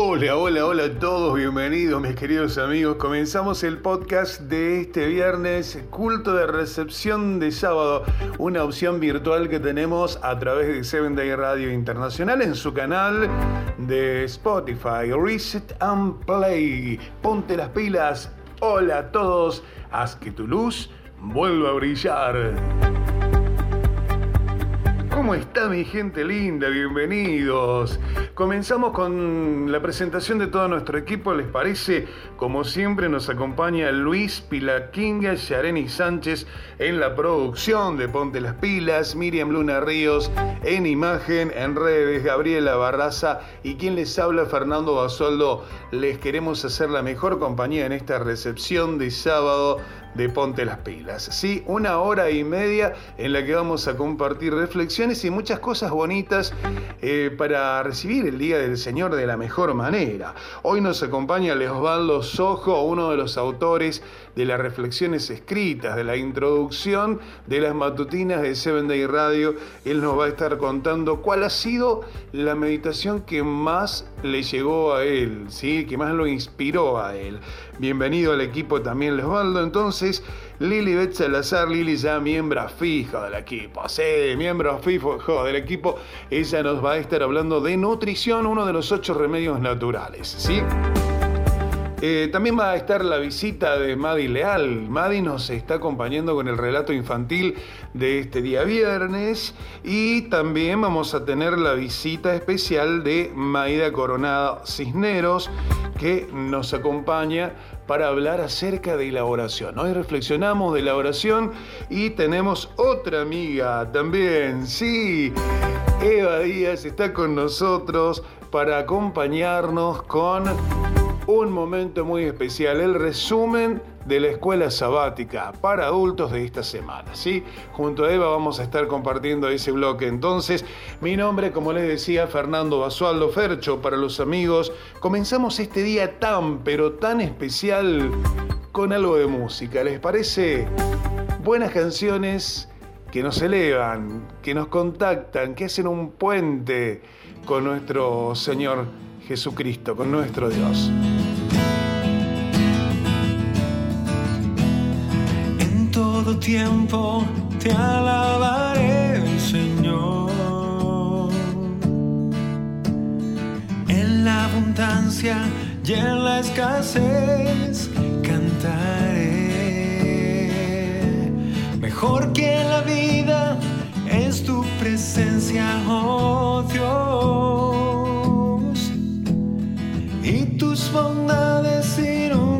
Hola, hola, hola a todos, bienvenidos mis queridos amigos. Comenzamos el podcast de este viernes, culto de recepción de sábado, una opción virtual que tenemos a través de Seven Day Radio Internacional en su canal de Spotify, Reset and Play. Ponte las pilas. Hola a todos, haz que tu luz vuelva a brillar. ¿Cómo está mi gente linda? Bienvenidos. Comenzamos con la presentación de todo nuestro equipo, ¿les parece? Como siempre nos acompaña Luis Pilaquinga, Yareni Sánchez en la producción de Ponte las Pilas, Miriam Luna Ríos en imagen, en redes, Gabriela Barraza y quien les habla, Fernando Basoldo. Les queremos hacer la mejor compañía en esta recepción de sábado de Ponte las Pilas. Sí, una hora y media en la que vamos a compartir reflexiones y muchas cosas bonitas eh, para recibir el Día del Señor de la mejor manera. Hoy nos acompaña Leosvaldo Sojo, uno de los autores de las reflexiones escritas, de la introducción de las matutinas de Seven Day Radio. Él nos va a estar contando cuál ha sido la meditación que más le llegó a él, ¿sí? que más lo inspiró a él. Bienvenido al equipo también, Leosvaldo. Entonces, Lili Bet Salazar, Lili ya miembro fijo del equipo, sí, miembro fijo del equipo. Ella nos va a estar hablando de nutrición, uno de los ocho remedios naturales, ¿sí? Eh, también va a estar la visita de Madi Leal. Madi nos está acompañando con el relato infantil de este día viernes y también vamos a tener la visita especial de Maida Coronada Cisneros que nos acompaña para hablar acerca de la oración. Hoy reflexionamos de la oración y tenemos otra amiga también, sí. Eva Díaz está con nosotros para acompañarnos con un momento muy especial, el resumen de la escuela sabática para adultos de esta semana. ¿sí? Junto a Eva vamos a estar compartiendo ese bloque. Entonces, mi nombre, como les decía, Fernando Basualdo Fercho, para los amigos. Comenzamos este día tan, pero tan especial con algo de música. ¿Les parece? Buenas canciones que nos elevan, que nos contactan, que hacen un puente con nuestro Señor Jesucristo, con nuestro Dios. Tiempo te alabaré, Señor. En la abundancia y en la escasez cantaré. Mejor que la vida es tu presencia, oh Dios. Y tus bondades inundan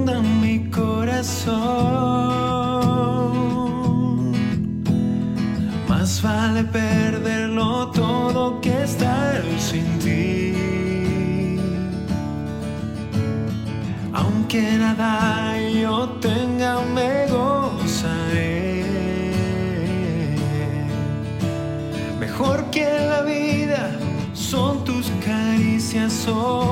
Aunque nada yo tenga, me gozaré. Mejor que la vida son tus caricias, oh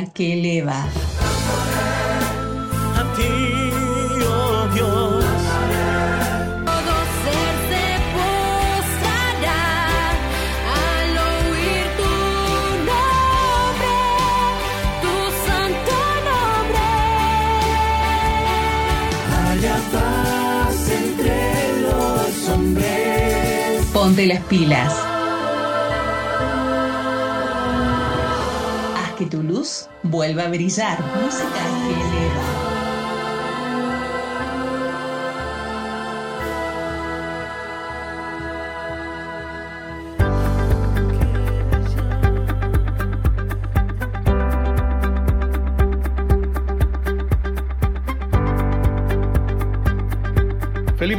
Música que eleva. A ti, oh Dios. Todo ser se postrará al oír tu nombre, tu santo nombre. Haya paz entre los hombres. Ponte las pilas. Luz vuelva a brillar. Música que eleva.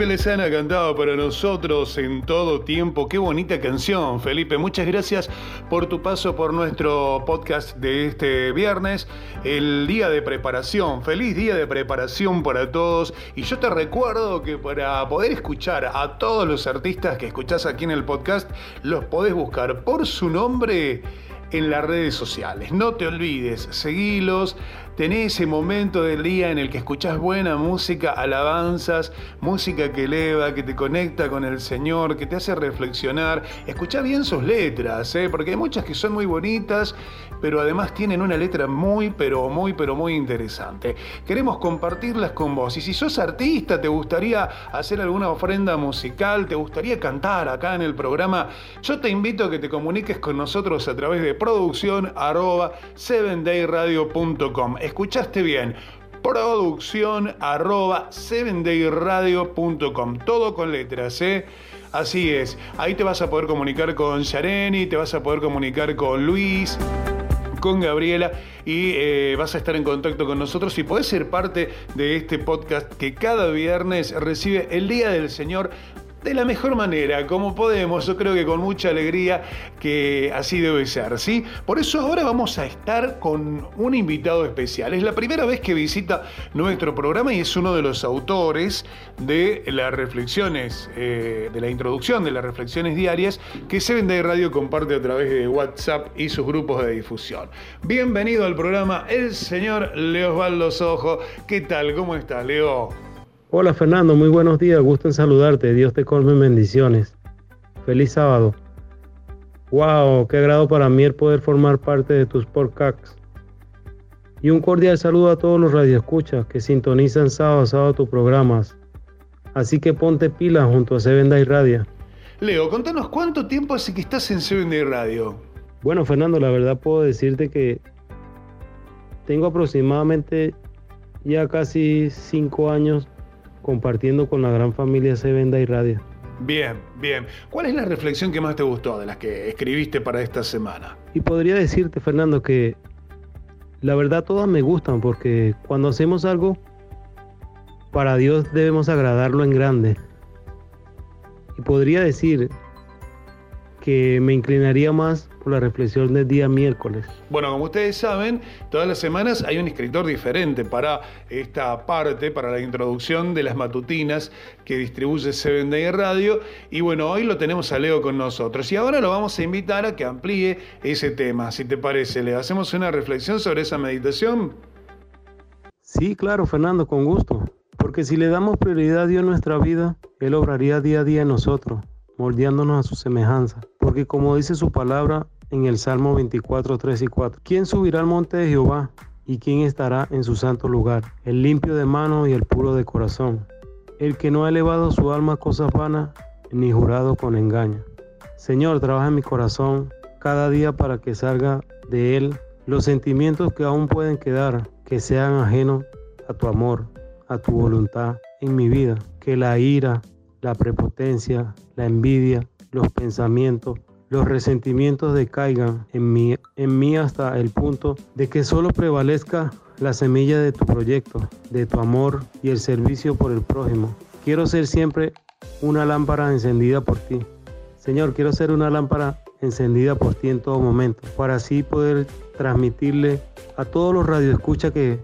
Felipe Lezana ha cantado para nosotros en todo tiempo. Qué bonita canción, Felipe. Muchas gracias por tu paso por nuestro podcast de este viernes, el día de preparación. Feliz día de preparación para todos. Y yo te recuerdo que para poder escuchar a todos los artistas que escuchás aquí en el podcast, los podés buscar por su nombre en las redes sociales. No te olvides, seguilos, tenés ese momento del día en el que escuchás buena música, alabanzas, música que eleva, que te conecta con el Señor, que te hace reflexionar. Escuchá bien sus letras, ¿eh? porque hay muchas que son muy bonitas, pero además tienen una letra muy, pero muy, pero muy interesante. Queremos compartirlas con vos. Y si sos artista, te gustaría hacer alguna ofrenda musical, te gustaría cantar acá en el programa, yo te invito a que te comuniques con nosotros a través de producción arroba 7dayradio.com. Escuchaste bien producción arroba 7dayradio.com. Todo con letras, ¿eh? Así es. Ahí te vas a poder comunicar con Yareni, te vas a poder comunicar con Luis con Gabriela y eh, vas a estar en contacto con nosotros y podés ser parte de este podcast que cada viernes recibe el Día del Señor de la mejor manera, como podemos, yo creo que con mucha alegría que así debe ser, ¿sí? Por eso ahora vamos a estar con un invitado especial. Es la primera vez que visita nuestro programa y es uno de los autores de las reflexiones, eh, de la introducción de las reflexiones diarias que Seven Day Radio comparte a través de WhatsApp y sus grupos de difusión. Bienvenido al programa el señor Leo Osvaldo Sojo. ¿Qué tal? ¿Cómo estás, Leo? Hola Fernando, muy buenos días, gusto en saludarte, Dios te colme en bendiciones. Feliz sábado. Wow, qué agrado para mí el poder formar parte de tus podcasts. Y un cordial saludo a todos los radioescuchas que sintonizan sábado a sábado tus programas. Así que ponte pila junto a Seven Day Radio. Leo, contanos cuánto tiempo hace que estás en Seven Day Radio. Bueno, Fernando, la verdad puedo decirte que tengo aproximadamente ya casi cinco años compartiendo con la gran familia Seven Day Radio. Bien, bien. ¿Cuál es la reflexión que más te gustó de las que escribiste para esta semana? Y podría decirte, Fernando, que la verdad todas me gustan porque cuando hacemos algo, para Dios debemos agradarlo en grande. Y podría decir que me inclinaría más por la reflexión del día miércoles. Bueno, como ustedes saben, todas las semanas hay un escritor diferente para esta parte, para la introducción de las matutinas que distribuye Seven Day Radio. Y bueno, hoy lo tenemos a Leo con nosotros. Y ahora lo vamos a invitar a que amplíe ese tema, si te parece. ¿Le hacemos una reflexión sobre esa meditación? Sí, claro, Fernando, con gusto. Porque si le damos prioridad a Dios en nuestra vida, Él obraría día a día en nosotros, moldeándonos a su semejanza. Porque como dice su palabra en el Salmo 24, 3 y 4, ¿quién subirá al monte de Jehová? ¿Y quién estará en su santo lugar? El limpio de mano y el puro de corazón. El que no ha elevado su alma a cosas vanas, ni jurado con engaño. Señor, trabaja en mi corazón cada día para que salga de él los sentimientos que aún pueden quedar, que sean ajenos a tu amor, a tu voluntad en mi vida. Que la ira, la prepotencia, la envidia, los pensamientos, los resentimientos decaigan en mí, en mí hasta el punto de que solo prevalezca la semilla de tu proyecto, de tu amor y el servicio por el prójimo. Quiero ser siempre una lámpara encendida por ti. Señor, quiero ser una lámpara encendida por ti en todo momento, para así poder transmitirle a todos los radioescuchas que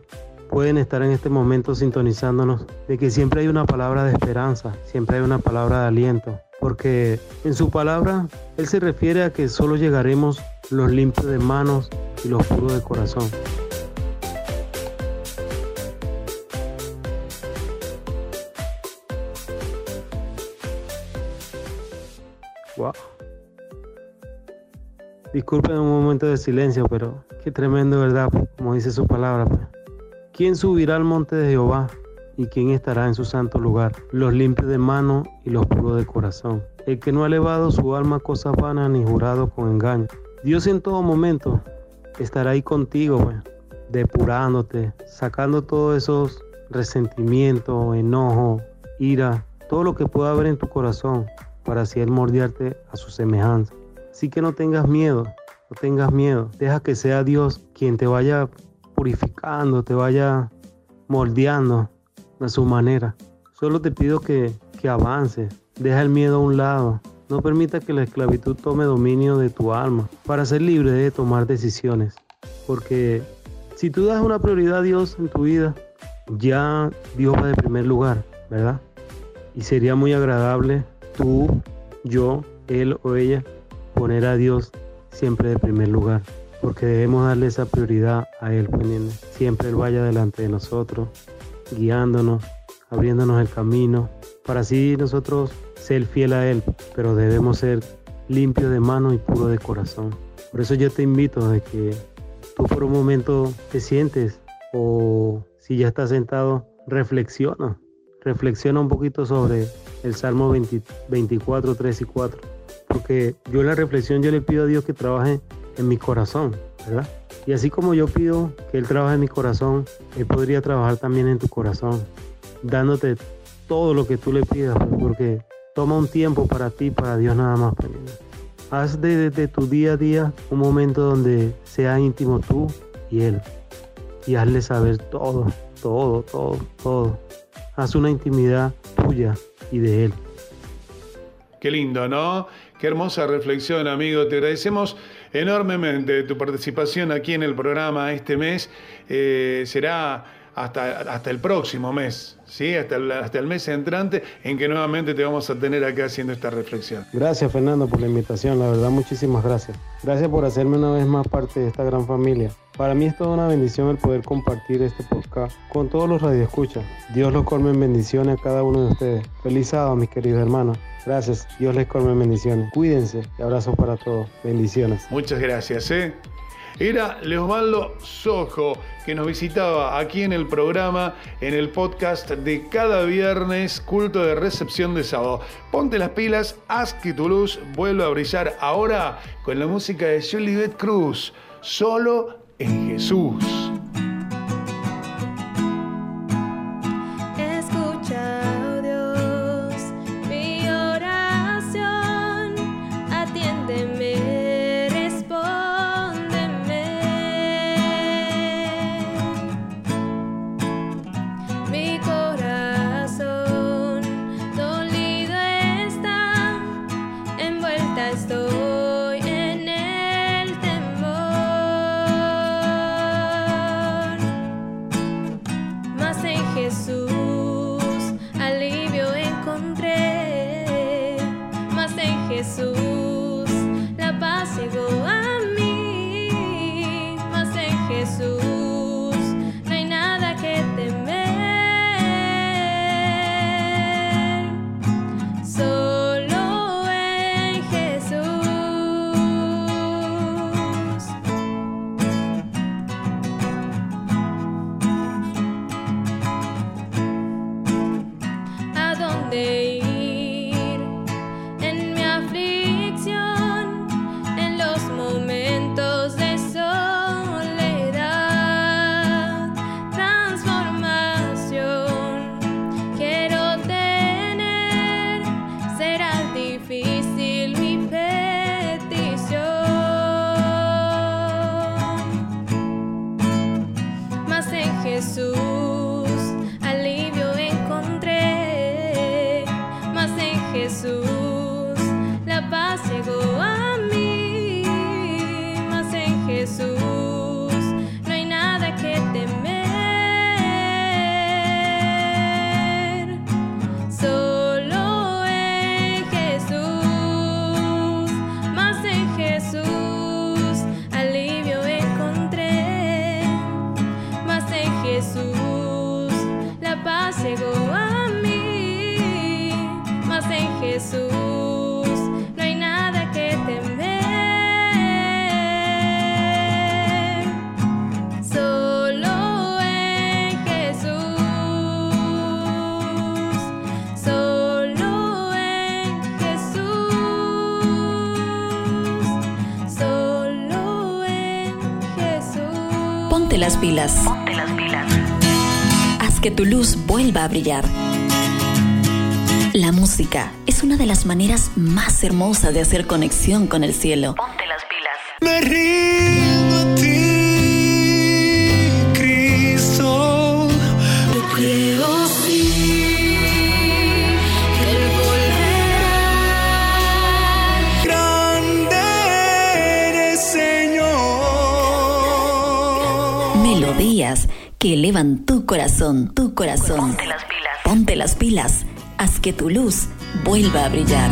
pueden estar en este momento sintonizándonos, de que siempre hay una palabra de esperanza, siempre hay una palabra de aliento, porque en su palabra Él se refiere a que solo llegaremos los limpios de manos y los puros de corazón. Wow. Disculpen un momento de silencio, pero qué tremendo, ¿verdad? Como dice su palabra. pues. ¿Quién subirá al monte de Jehová? ¿Y quién estará en su santo lugar? Los limpios de mano y los puros de corazón. El que no ha elevado su alma a cosas vanas ni jurado con engaño. Dios en todo momento estará ahí contigo, pues, depurándote, sacando todos esos resentimientos, enojo, ira, todo lo que pueda haber en tu corazón para así él moldearte a su semejanza. Así que no tengas miedo, no tengas miedo. Deja que sea Dios quien te vaya purificando, te vaya moldeando a su manera. Solo te pido que, que avances, deja el miedo a un lado. No permita que la esclavitud tome dominio de tu alma para ser libre de tomar decisiones. Porque si tú das una prioridad a Dios en tu vida, ya Dios va de primer lugar, ¿verdad? Y sería muy agradable tú, yo, él o ella poner a Dios siempre de primer lugar, porque debemos darle esa prioridad a Él, pues. Siempre Él vaya delante de nosotros, guiándonos, abriéndonos el camino, para así nosotros ser fiel a Él, pero debemos ser limpios de mano y puros de corazón. Por eso yo te invito de que tú por un momento te sientes o si ya estás sentado, reflexiona, reflexiona un poquito sobre el Salmo 20 24, 3 y 4 porque yo en la reflexión yo le pido a Dios que trabaje en mi corazón, ¿verdad? Y así como yo pido que Él trabaje en mi corazón, Él podría trabajar también en tu corazón, dándote todo lo que tú le pidas, pues, porque toma un tiempo para ti, para Dios nada más. pues, Haz de, de tu día a día un momento donde sea íntimo tú y Él. Y hazle saber todo, todo, todo, todo. Haz una intimidad tuya y de Él. Qué lindo, ¿no? Qué hermosa reflexión, amigo. Te agradecemos enormemente tu participación aquí en el programa este mes. Eh, será hasta, hasta el próximo mes, ¿sí? hasta, el, hasta el mes entrante en que nuevamente te vamos a tener acá haciendo esta reflexión. Gracias Fernando por la invitación, la verdad muchísimas gracias. Gracias por hacerme una vez más parte de esta gran familia. Para mí es toda una bendición el poder compartir este podcast con todos los radioescuchas. Dios los colme en bendiciones a cada uno de ustedes. Feliz sábado, mis queridos hermanos. Gracias, Dios les colme en bendiciones. Cuídense y abrazos para todos. Bendiciones. Muchas gracias. ¿eh? Era Leosvaldo Sojo que nos visitaba aquí en el programa, en el podcast de cada viernes, culto de recepción de sábado. Ponte las pilas, haz que tu luz vuelva a brillar ahora con la música de Juliet Cruz, solo en Jesús. Las pilas. Ponte las pilas. Haz que tu luz vuelva a brillar. La música es una de las maneras más hermosas de hacer conexión con el cielo. Ponte Melodías que elevan tu corazón, tu corazón. Ponte las pilas. Ponte las pilas. Haz que tu luz vuelva a brillar.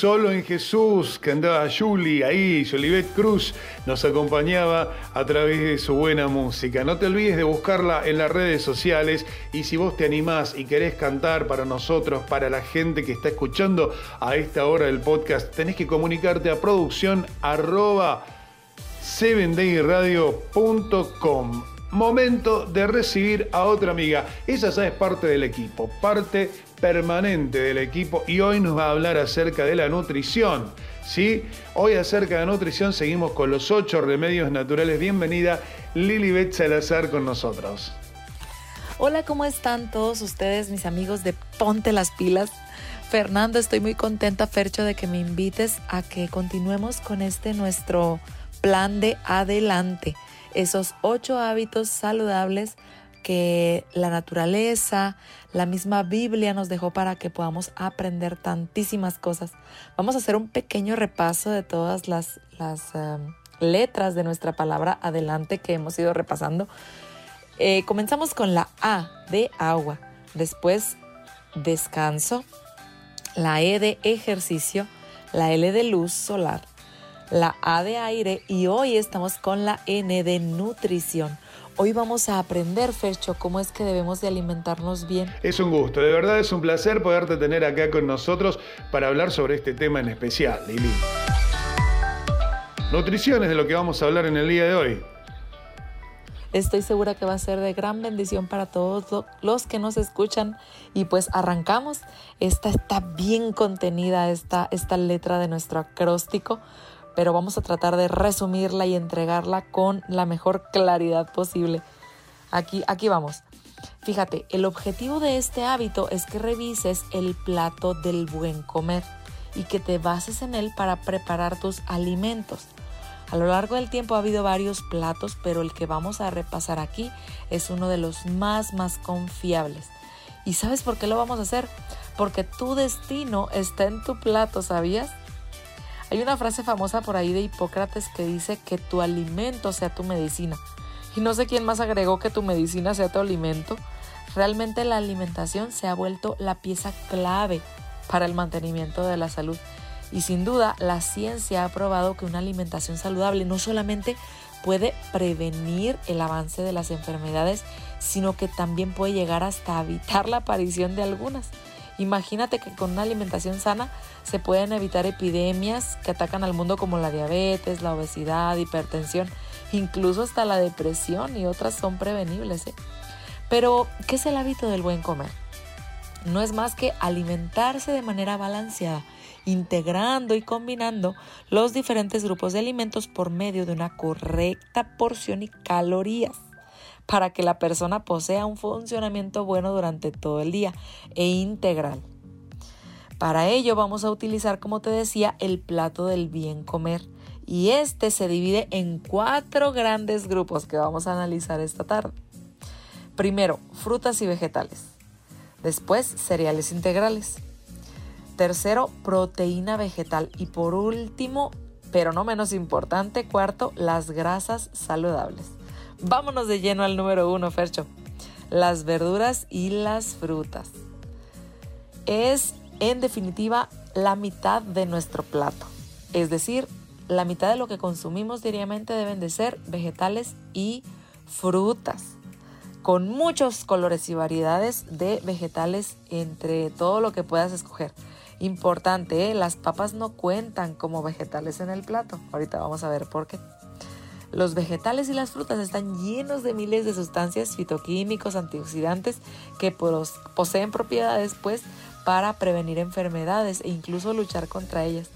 Solo en Jesús, que andaba Julie ahí, Jolivet Cruz nos acompañaba a través de su buena música. No te olvides de buscarla en las redes sociales y si vos te animás y querés cantar para nosotros, para la gente que está escuchando a esta hora del podcast, tenés que comunicarte a producción arroba 7dayradio.com. Momento de recibir a otra amiga. Ella ya es parte del equipo, parte permanente del equipo y hoy nos va a hablar acerca de la nutrición. ¿sí? Hoy acerca de nutrición seguimos con los ocho remedios naturales. Bienvenida Lilibet Salazar con nosotros. Hola, ¿cómo están todos ustedes, mis amigos de Ponte las Pilas? Fernando, estoy muy contenta, Fercho, de que me invites a que continuemos con este nuestro plan de adelante. Esos ocho hábitos saludables que la naturaleza, la misma Biblia nos dejó para que podamos aprender tantísimas cosas. Vamos a hacer un pequeño repaso de todas las, um, letras de nuestra palabra adelante que hemos ido repasando. Eh, comenzamos con la A de agua, después descanso, la E de ejercicio, la L de luz solar, la A de aire y hoy estamos con la N de nutrición. Hoy vamos a aprender, Fercho, cómo es que debemos de alimentarnos bien. Es un gusto, de verdad es un placer poderte tener acá con nosotros para hablar sobre este tema en especial, Lili. Nutrición es de lo que vamos a hablar en el día de hoy. Estoy segura que va a ser de gran bendición para todos los que nos escuchan. Y pues arrancamos. Esta está bien contenida, esta, esta letra de nuestro acróstico, pero vamos a tratar de resumirla y entregarla con la mejor claridad posible. Aquí, aquí vamos. Fíjate, el objetivo de este hábito es que revises el plato del buen comer y que te bases en él para preparar tus alimentos. A lo largo del tiempo ha habido varios platos, pero el que vamos a repasar aquí es uno de los más, más confiables. ¿Y sabes por qué lo vamos a hacer? Porque tu destino está en tu plato, ¿sabías? Hay una frase famosa por ahí de Hipócrates que dice que tu alimento sea tu medicina. Y no sé quién más agregó que tu medicina sea tu alimento. Realmente la alimentación se ha vuelto la pieza clave para el mantenimiento de la salud y sin duda, la ciencia ha probado que una alimentación saludable no solamente puede prevenir el avance de las enfermedades, sino que también puede llegar hasta evitar la aparición de algunas. Imagínate que con una alimentación sana se pueden evitar epidemias que atacan al mundo como la diabetes, la obesidad, hipertensión, incluso hasta la depresión y otras son prevenibles. ¿eh? Pero, ¿qué es el hábito del buen comer? No es más que alimentarse de manera balanceada integrando y combinando los diferentes grupos de alimentos por medio de una correcta porción y calorías para que la persona posea un funcionamiento bueno durante todo el día e integral. Para ello vamos a utilizar, como te decía, el plato del bien comer. Y este se divide en cuatro grandes grupos que vamos a analizar esta tarde. Primero, frutas y vegetales. Después, cereales integrales. Tercero, proteína vegetal. Y por último, pero no menos importante, cuarto, las grasas saludables. Vámonos de lleno al número uno, Fercho. Las verduras y las frutas. Es, en definitiva, la mitad de nuestro plato. Es decir, la mitad de lo que consumimos diariamente deben de ser vegetales y frutas con muchos colores y variedades de vegetales entre todo lo que puedas escoger. Importante, ¿eh? las papas no cuentan como vegetales en el plato. Ahorita vamos a ver por qué. Los vegetales y las frutas están llenos de miles de sustancias fitoquímicos, antioxidantes que poseen propiedades pues para prevenir enfermedades e incluso luchar contra ellas.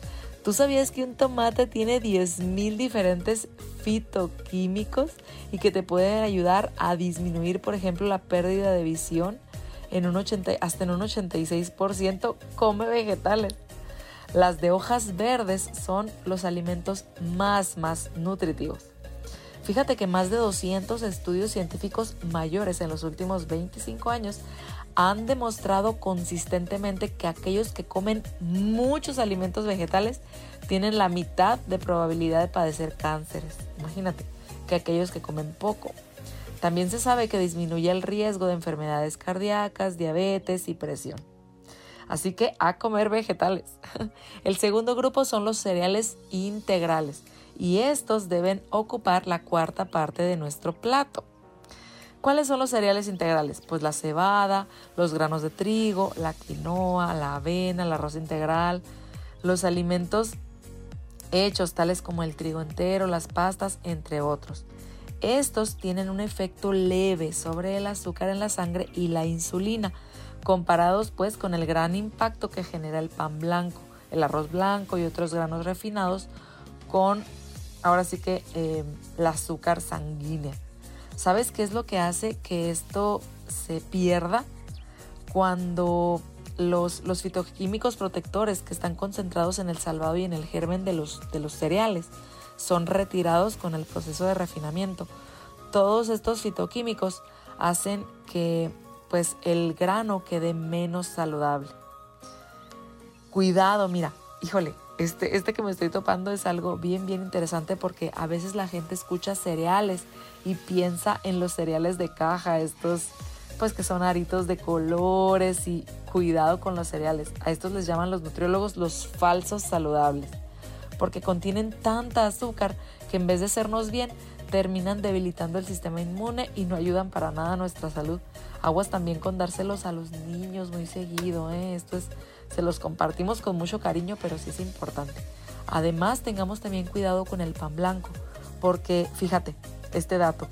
¿Tú sabías que un tomate tiene 10.000 diferentes fitoquímicos y que te pueden ayudar a disminuir, por ejemplo, la pérdida de visión? en un 80, hasta en un 86% come vegetales. Las de hojas verdes son los alimentos más, más nutritivos. Fíjate que más de 200 estudios científicos mayores en los últimos 25 años han demostrado consistentemente que aquellos que comen muchos alimentos vegetales tienen la mitad de probabilidad de padecer cánceres. Imagínate que aquellos que comen poco. También se sabe que disminuye el riesgo de enfermedades cardíacas, diabetes y presión. Así que a comer vegetales. El segundo grupo son los cereales integrales y estos deben ocupar la cuarta parte de nuestro plato. ¿Cuáles son los cereales integrales? Pues la cebada, los granos de trigo, la quinoa, la avena, el arroz integral, los alimentos hechos tales como el trigo entero, las pastas, entre otros. Estos tienen un efecto leve sobre el azúcar en la sangre y la insulina, comparados pues con el gran impacto que genera el pan blanco, el arroz blanco y otros granos refinados con, ahora sí que, el azúcar sanguínea. ¿Sabes qué es lo que hace que esto se pierda? Cuando los, los fitoquímicos protectores que están concentrados en el salvado y en el germen de los, de los cereales son retirados con el proceso de refinamiento. Todos estos fitoquímicos hacen que pues el grano quede menos saludable. Cuidado, mira, híjole, este, este que me estoy topando es algo bien, bien interesante porque a veces la gente escucha cereales y piensa en los cereales de caja, estos pues que son aritos de colores y cuidado con los cereales. A estos les llaman los nutriólogos los falsos saludables, porque contienen tanta azúcar que en vez de hacernos bien, terminan debilitando el sistema inmune y no ayudan para nada a nuestra salud. Aguas también con dárselos a los niños muy seguido, ¿eh? esto es, se los compartimos con mucho cariño, pero sí es importante. Además, tengamos también cuidado con el pan blanco, porque fíjate, este dato,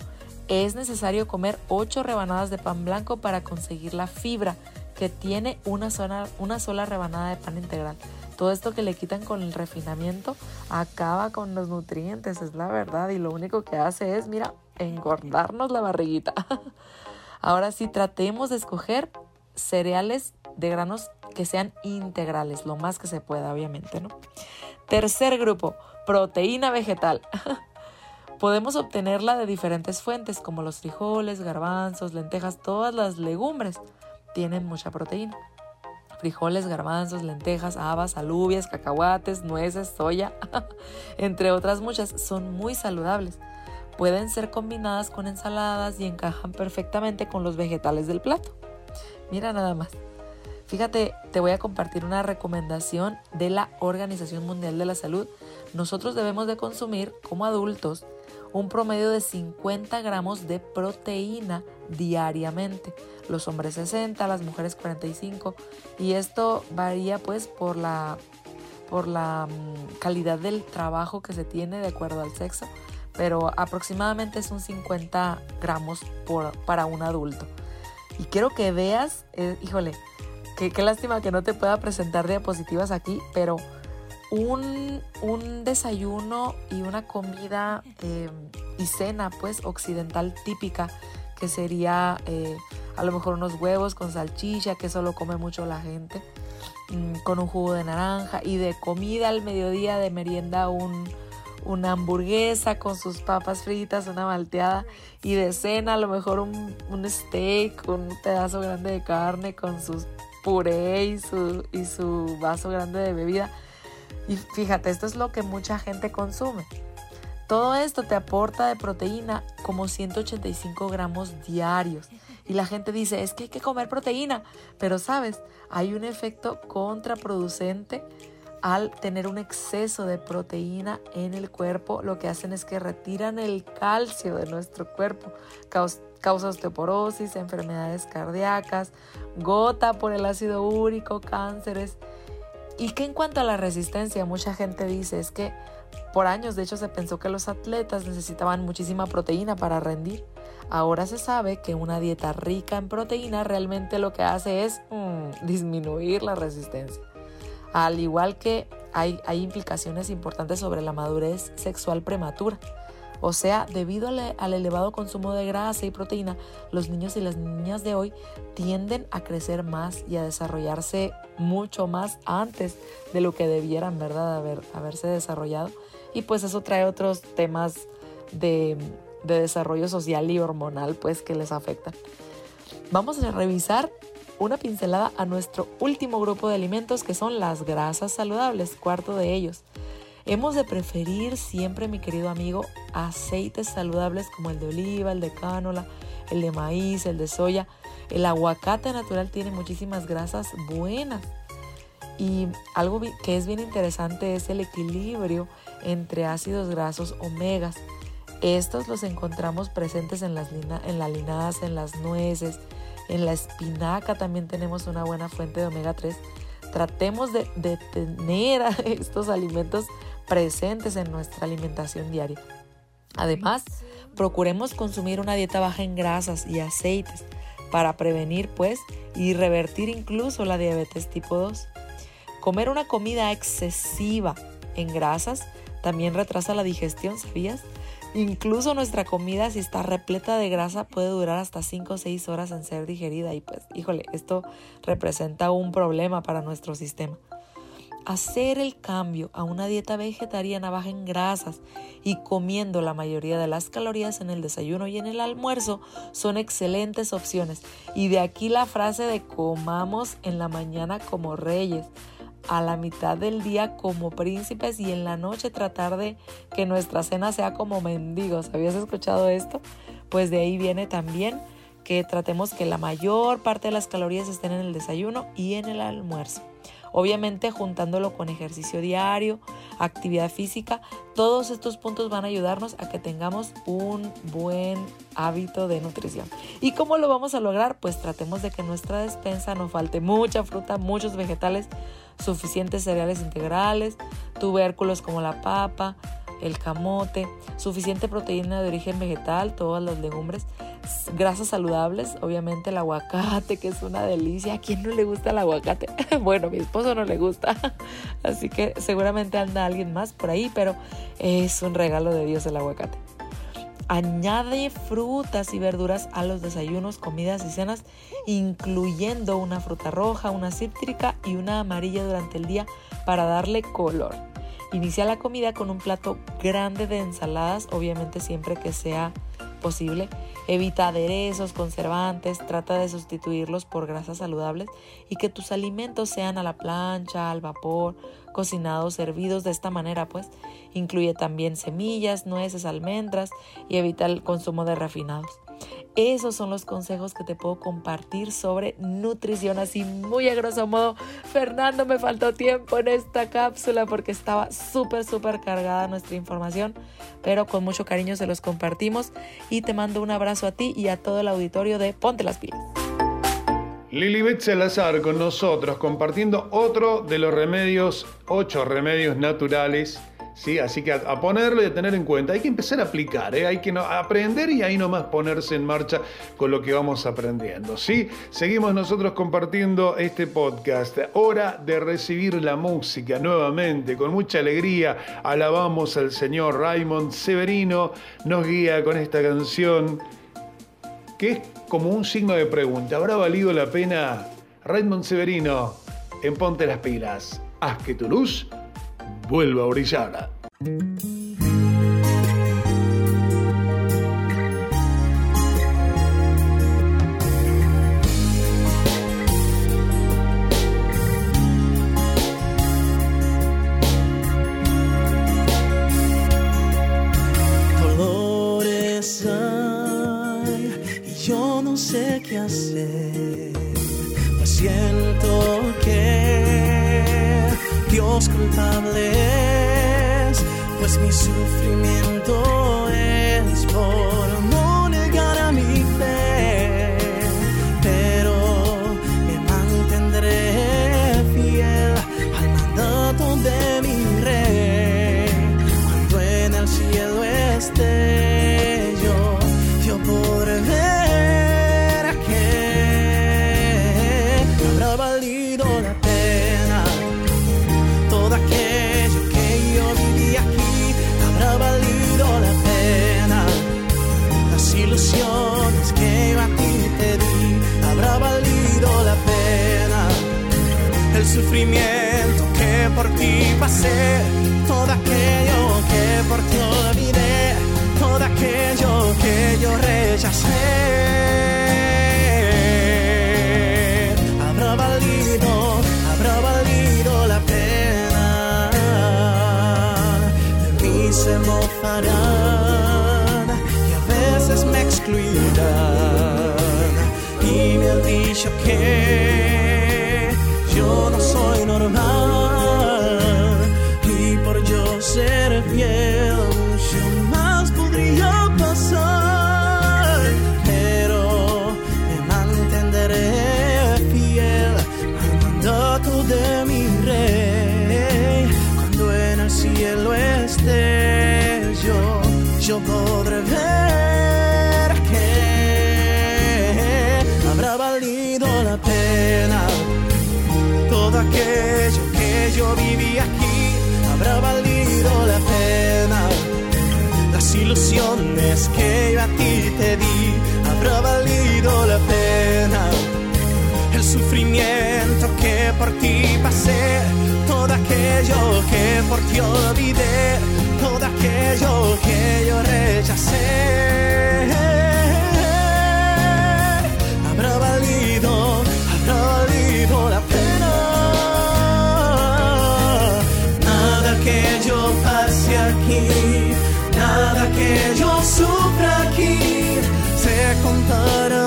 es necesario comer 8 rebanadas de pan blanco para conseguir la fibra que tiene una, sola, una sola rebanada de pan integral. Todo esto que le quitan con el refinamiento acaba con los nutrientes, es la verdad, y lo único que hace es, mira, engordarnos la barriguita. Ahora sí, tratemos de escoger cereales de granos que sean integrales, lo más que se pueda, obviamente, ¿no? Tercer grupo, proteína vegetal. Podemos obtenerla de diferentes fuentes como los frijoles, garbanzos, lentejas, todas las legumbres tienen mucha proteína. Frijoles, garbanzos, lentejas, habas, alubias, cacahuates, nueces, soya, entre otras muchas, son muy saludables. Pueden ser combinadas con ensaladas y encajan perfectamente con los vegetales del plato. Mira nada más. Fíjate, te voy a compartir una recomendación de la Organización Mundial de la Salud. Nosotros debemos de consumir como adultos un promedio de 50 gramos de proteína diariamente. Los hombres 60, las mujeres 45 y esto varía pues por la, por la mm, calidad del trabajo que se tiene de acuerdo al sexo, pero aproximadamente son 50 gramos para un adulto. Y quiero que veas, eh, híjole, qué, qué lástima que no te pueda presentar diapositivas aquí, pero un, un desayuno y una comida eh, y cena pues occidental típica que sería eh, a lo mejor unos huevos con salchicha que eso lo come mucho la gente mm, con un jugo de naranja y de comida al mediodía de merienda un, una hamburguesa con sus papas fritas, una malteada y de cena a lo mejor un, un steak, un pedazo grande de carne con sus puré y su, y su vaso grande de bebida y fíjate, esto es lo que mucha gente consume. Todo esto te aporta de proteína como 185 gramos diarios. Y la gente dice, es que hay que comer proteína. Pero sabes, hay un efecto contraproducente al tener un exceso de proteína en el cuerpo. Lo que hacen es que retiran el calcio de nuestro cuerpo. Causa osteoporosis, enfermedades cardíacas, gota por el ácido úrico, cánceres y que en cuanto a la resistencia, mucha gente dice es que por años de hecho se pensó que los atletas necesitaban muchísima proteína para rendir. Ahora se sabe que una dieta rica en proteína realmente lo que hace es mm, disminuir la resistencia. Al igual que hay, hay implicaciones importantes sobre la madurez sexual prematura. O sea, debido al, elevado consumo de grasa y proteína, los niños y las niñas de hoy tienden a crecer más y a desarrollarse mucho más antes de lo que debieran, ¿verdad?, Haber, haberse desarrollado. Y pues eso trae otros temas de, de desarrollo social y hormonal, pues que les afectan. Vamos a revisar una pincelada a nuestro último grupo de alimentos que son las grasas saludables, cuarto de ellos. Hemos de preferir siempre, mi querido amigo, aceites saludables como el de oliva, el de cánola, el de maíz, el de soya. El aguacate natural tiene muchísimas grasas buenas. Y algo que es bien interesante es el equilibrio entre ácidos grasos omegas. Estos los encontramos presentes en las, en la linaza, en las nueces, en la espinaca también tenemos una buena fuente de omega 3. Tratemos de, de tener estos alimentos presentes en nuestra alimentación diaria. Además, procuremos consumir una dieta baja en grasas y aceites para prevenir pues y revertir incluso la diabetes tipo 2. Comer una comida excesiva en grasas también retrasa la digestión, ¿sabías? Incluso nuestra comida, si está repleta de grasa, puede durar hasta 5 o 6 horas en ser digerida y pues, híjole, esto representa un problema para nuestro sistema. Hacer el cambio a una dieta vegetariana baja en grasas y comiendo la mayoría de las calorías en el desayuno y en el almuerzo son excelentes opciones. Y de aquí la frase de comamos en la mañana como reyes, a la mitad del día como príncipes y en la noche tratar de que nuestra cena sea como mendigos. ¿Habías escuchado esto? Pues de ahí viene también que tratemos que la mayor parte de las calorías estén en el desayuno y en el almuerzo. Obviamente juntándolo con ejercicio diario, actividad física, todos estos puntos van a ayudarnos a que tengamos un buen hábito de nutrición. ¿Y cómo lo vamos a lograr? Pues tratemos de que en nuestra despensa no falte mucha fruta, muchos vegetales, suficientes cereales integrales, tubérculos como la papa, el camote, suficiente proteína de origen vegetal, todas las legumbres, grasas saludables, obviamente el aguacate, que es una delicia. ¿A quién no le gusta el aguacate? bueno, mi esposo no le gusta, así que seguramente anda alguien más por ahí, pero es un regalo de Dios el aguacate. Añade frutas y verduras a los desayunos, comidas y cenas, incluyendo una fruta roja, una cítrica y una amarilla durante el día para darle color. Inicia la comida con un plato grande de ensaladas, obviamente siempre que sea posible. Evita aderezos, conservantes, trata de sustituirlos por grasas saludables y que tus alimentos sean a la plancha, al vapor, cocinados, servidos de esta manera, pues. Incluye también semillas, nueces, almendras y evita el consumo de refinados. Esos son los consejos que te puedo compartir sobre nutrición, así muy a grosso modo. Fernando, me faltó tiempo en esta cápsula porque estaba súper, súper cargada nuestra información, pero con mucho cariño se los compartimos y te mando un abrazo a ti y a todo el auditorio de Ponte las pilas. Lilibet Salazar con nosotros compartiendo otro de los remedios, ocho remedios naturales ¿sí? Así que a, ponerlo y a tener en cuenta. Hay que empezar a aplicar, ¿eh? hay que aprender y ahí nomás ponerse en marcha con lo que vamos aprendiendo, ¿sí? Seguimos nosotros compartiendo este podcast. Hora de recibir la música nuevamente, con mucha alegría. Alabamos al señor Raymond Severino, nos guía con esta canción que es como un signo de pregunta. ¿Habrá valido la pena Raymond Severino en Ponte las Pilas? Haz que tu luz vuelva a brillar. Dolores hay y yo no sé qué hacer. Dios culpable es, pues mi sufrimiento es por sufrimiento que por ti pasé, todo aquello que por ti olvidé, todo aquello que yo rechacé. Habrá valido, habrá valido la pena. De mí se mofarán y a veces me excluirán. Y me han dicho que no soy normal. Y por yo ser fiel, mucho más podría pasar. Pero me mantendré fiel al mandato de mi rey. Cuando en el cielo esté yo, yo podré ilusiones que yo a ti te di habrá valido la pena. El sufrimiento que por ti pasé, todo aquello que por ti olvidé todo aquello que yo rechacé. Habrá valido, habrá valido la pena. Nada que yo pase aquí, que yo sufra aquí, se contará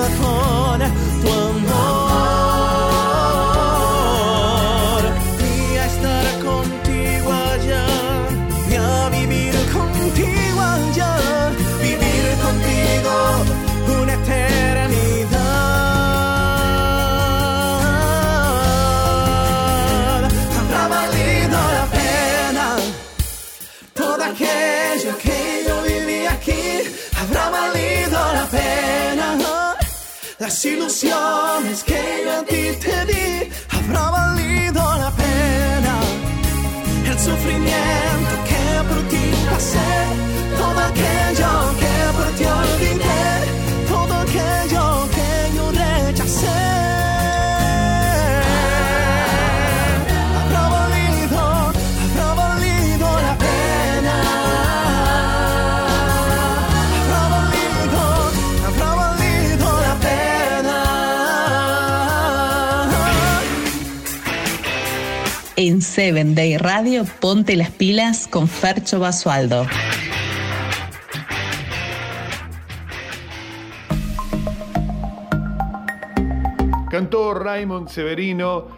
Las ilusiones que yo a ti te di Seven Day Radio, ponte las pilas con Fercho Basualdo. Cantó Raymond Severino,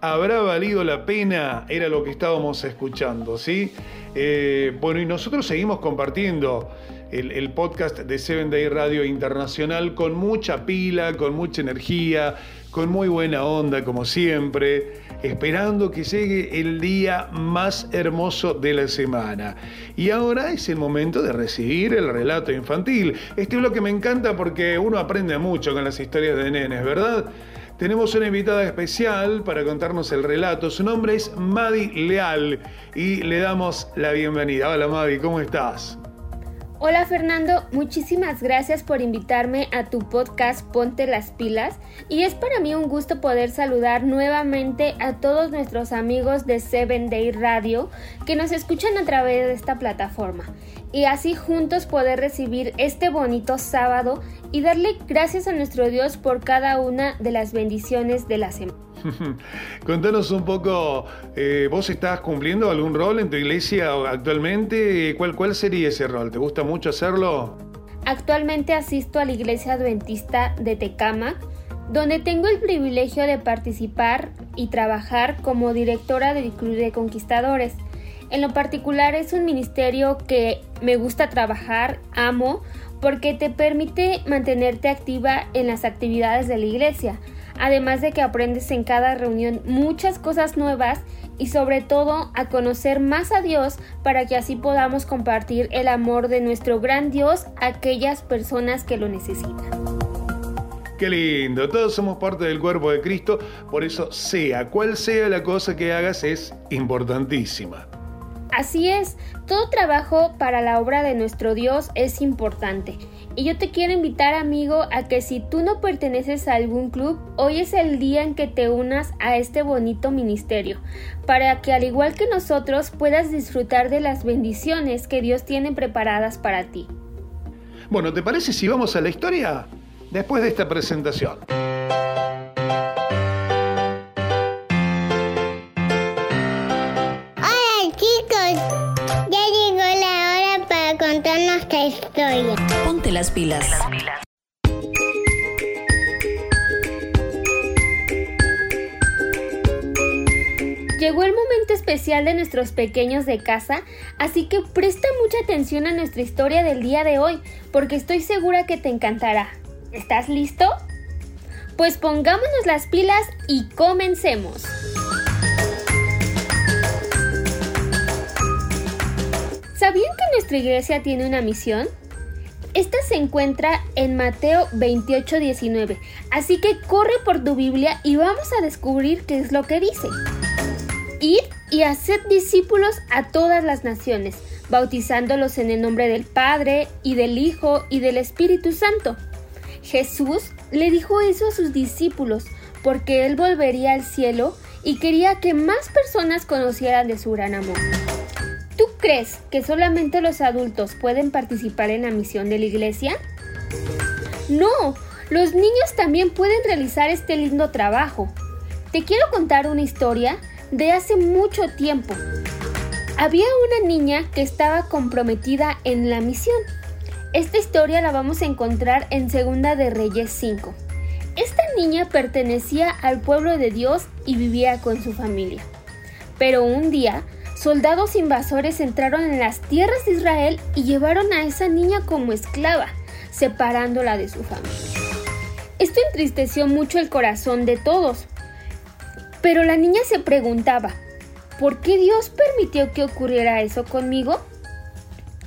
¿habrá valido la pena? Era lo que estábamos escuchando, ¿sí? Eh, bueno, y nosotros seguimos compartiendo el, el podcast de Seven Day Radio Internacional con mucha pila, con mucha energía, con muy buena onda, como siempre, esperando que llegue el día más hermoso de la semana. Y ahora es el momento de recibir el relato infantil. Este bloque me encanta porque uno aprende mucho con las historias de nenes, ¿verdad? Tenemos una invitada especial para contarnos el relato. Su nombre es Madi Leal y le damos la bienvenida. Hola Madi, ¿cómo estás? Hola Fernando, muchísimas gracias por invitarme a tu podcast Ponte las pilas. Y es para mí un gusto poder saludar nuevamente a todos nuestros amigos de Seven Day Radio que nos escuchan a través de esta plataforma. Y así juntos poder recibir este bonito sábado y darle gracias a nuestro Dios por cada una de las bendiciones de la semana. Contanos un poco, eh, ¿vos estás cumpliendo algún rol en tu iglesia actualmente? ¿Cuál, ¿Cuál sería ese rol? ¿Te gusta mucho hacerlo? Actualmente asisto a la iglesia adventista de Tecama, donde tengo el privilegio de participar y trabajar como directora del Club de Conquistadores. En lo particular es un ministerio que me gusta trabajar, amo, porque te permite mantenerte activa en las actividades de la iglesia además de que aprendes en cada reunión muchas cosas nuevas y sobre todo a conocer más a Dios para que así podamos compartir el amor de nuestro gran Dios a aquellas personas que lo necesitan. Qué lindo, todos somos parte del cuerpo de Cristo, por eso sea cual sea la cosa que hagas es importantísima. Así es, todo trabajo para la obra de nuestro Dios es importante. Y yo te quiero invitar, amigo, a que si tú no perteneces a algún club, hoy es el día en que te unas a este bonito ministerio, para que al igual que nosotros puedas disfrutar de las bendiciones que Dios tiene preparadas para ti. Bueno, ¿te parece si vamos a la historia? Después de esta presentación. Hola chicos, ya llegó la hora para contar nuestra historia. Ponte las pilas. Llegó el momento especial de nuestros pequeños de casa, así que presta mucha atención a nuestra historia del día de hoy, porque estoy segura que te encantará. ¿Estás listo? Pues pongámonos las pilas y comencemos. ¿Sabían que nuestra iglesia tiene una misión? Esta se encuentra en Mateo 28:19, así que corre por tu Biblia y vamos a descubrir qué es lo que dice. Id y haced discípulos a todas las naciones, bautizándolos en el nombre del Padre y del Hijo y del Espíritu Santo. Jesús le dijo eso a sus discípulos porque él volvería al cielo y quería que más personas conocieran de su gran amor. ¿Tú crees que solamente los adultos pueden participar en la misión de la iglesia? No, los niños también pueden realizar este lindo trabajo. Te quiero contar una historia de hace mucho tiempo. Había una niña que estaba comprometida en la misión. Esta historia la vamos a encontrar en Segunda de Reyes 5. Esta niña pertenecía al pueblo de Dios y vivía con su familia. Pero un día, soldados invasores entraron en las tierras de Israel y llevaron a esa niña como esclava, separándola de su familia. Esto entristeció mucho el corazón de todos. Pero la niña se preguntaba, ¿por qué Dios permitió que ocurriera eso conmigo?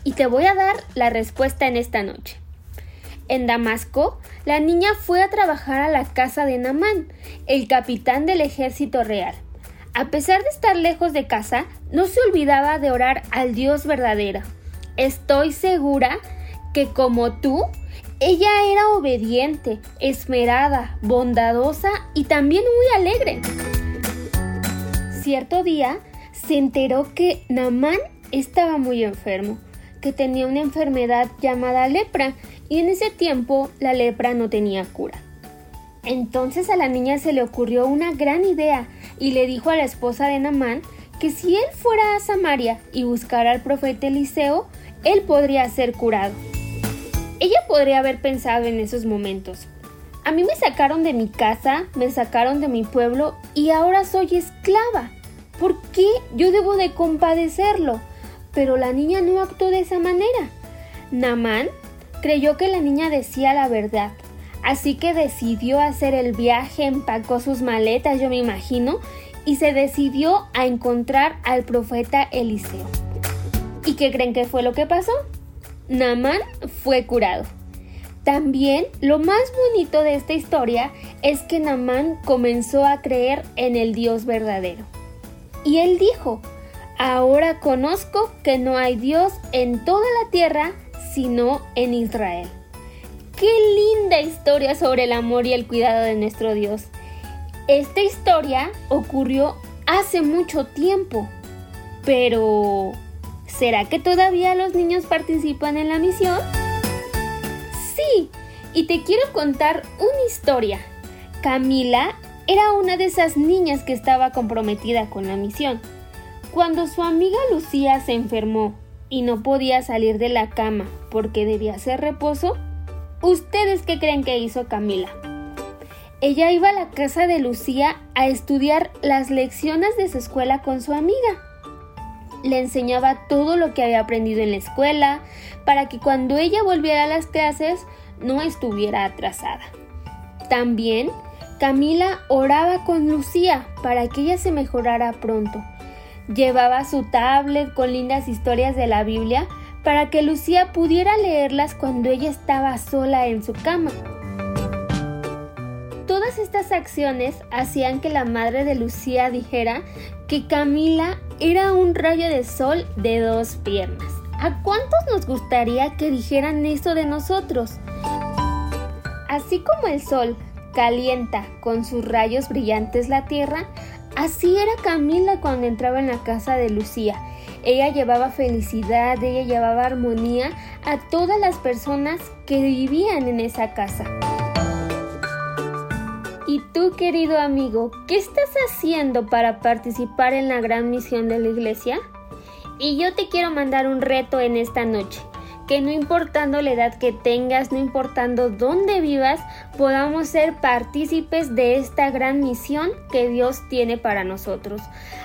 Y te voy a dar la respuesta en esta noche. En Damasco, la niña fue a trabajar a la casa de Namán, el capitán del ejército real. A pesar de estar lejos de casa, no se olvidaba de orar al Dios verdadero. Estoy segura que como tú, ella era obediente, esmerada, bondadosa y también muy alegre. Cierto día se enteró que Namán estaba muy enfermo, que tenía una enfermedad llamada lepra y en ese tiempo la lepra no tenía cura. Entonces a la niña se le ocurrió una gran idea y le dijo a la esposa de Namán que si él fuera a Samaria y buscara al profeta Eliseo, él podría ser curado. Ella podría haber pensado en esos momentos. A mí me sacaron de mi casa, me sacaron de mi pueblo y ahora soy esclava. ¿Por qué yo debo de compadecerlo? Pero la niña no actuó de esa manera. Namán creyó que la niña decía la verdad Así que decidió hacer el viaje, empacó sus maletas, yo me imagino, y se decidió a encontrar al profeta Eliseo. ¿Y qué creen que fue lo que pasó? Namán fue curado. También lo más bonito de esta historia es que Namán comenzó a creer en el Dios verdadero. Y él dijo, ahora conozco que no hay Dios en toda la tierra sino en Israel. Qué linda historia sobre el amor y el cuidado de nuestro Dios. Esta historia ocurrió hace mucho tiempo, pero ¿será que todavía los niños participan en la misión? Sí, y te quiero contar una historia. Camila era una de esas niñas que estaba comprometida con la misión. Cuando su amiga Lucía se enfermó y no podía salir de la cama porque debía hacer reposo, ¿Ustedes qué creen que hizo Camila? Ella iba a la casa de Lucía a estudiar las lecciones de su escuela con su amiga. Le enseñaba todo lo que había aprendido en la escuela para que cuando ella volviera a las clases no estuviera atrasada. También Camila oraba con Lucía para que ella se mejorara pronto. Llevaba su tablet con lindas historias de la Biblia para que Lucía pudiera leerlas cuando ella estaba sola en su cama. Todas estas acciones hacían que la madre de Lucía dijera que Camila era un rayo de sol de dos piernas. ¿A cuántos nos gustaría que dijeran eso de nosotros? Así como el sol calienta con sus rayos brillantes la tierra, así era Camila cuando entraba en la casa de Lucía ella llevaba felicidad, ella llevaba armonía a todas las personas que vivían en esa casa. ¿Y tú, querido amigo, qué estás haciendo para participar en la gran misión de la iglesia? Y yo te quiero mandar un reto en esta noche que no importando la edad que tengas, no importando dónde vivas, podamos ser partícipes de esta gran misión que Dios tiene para nosotros.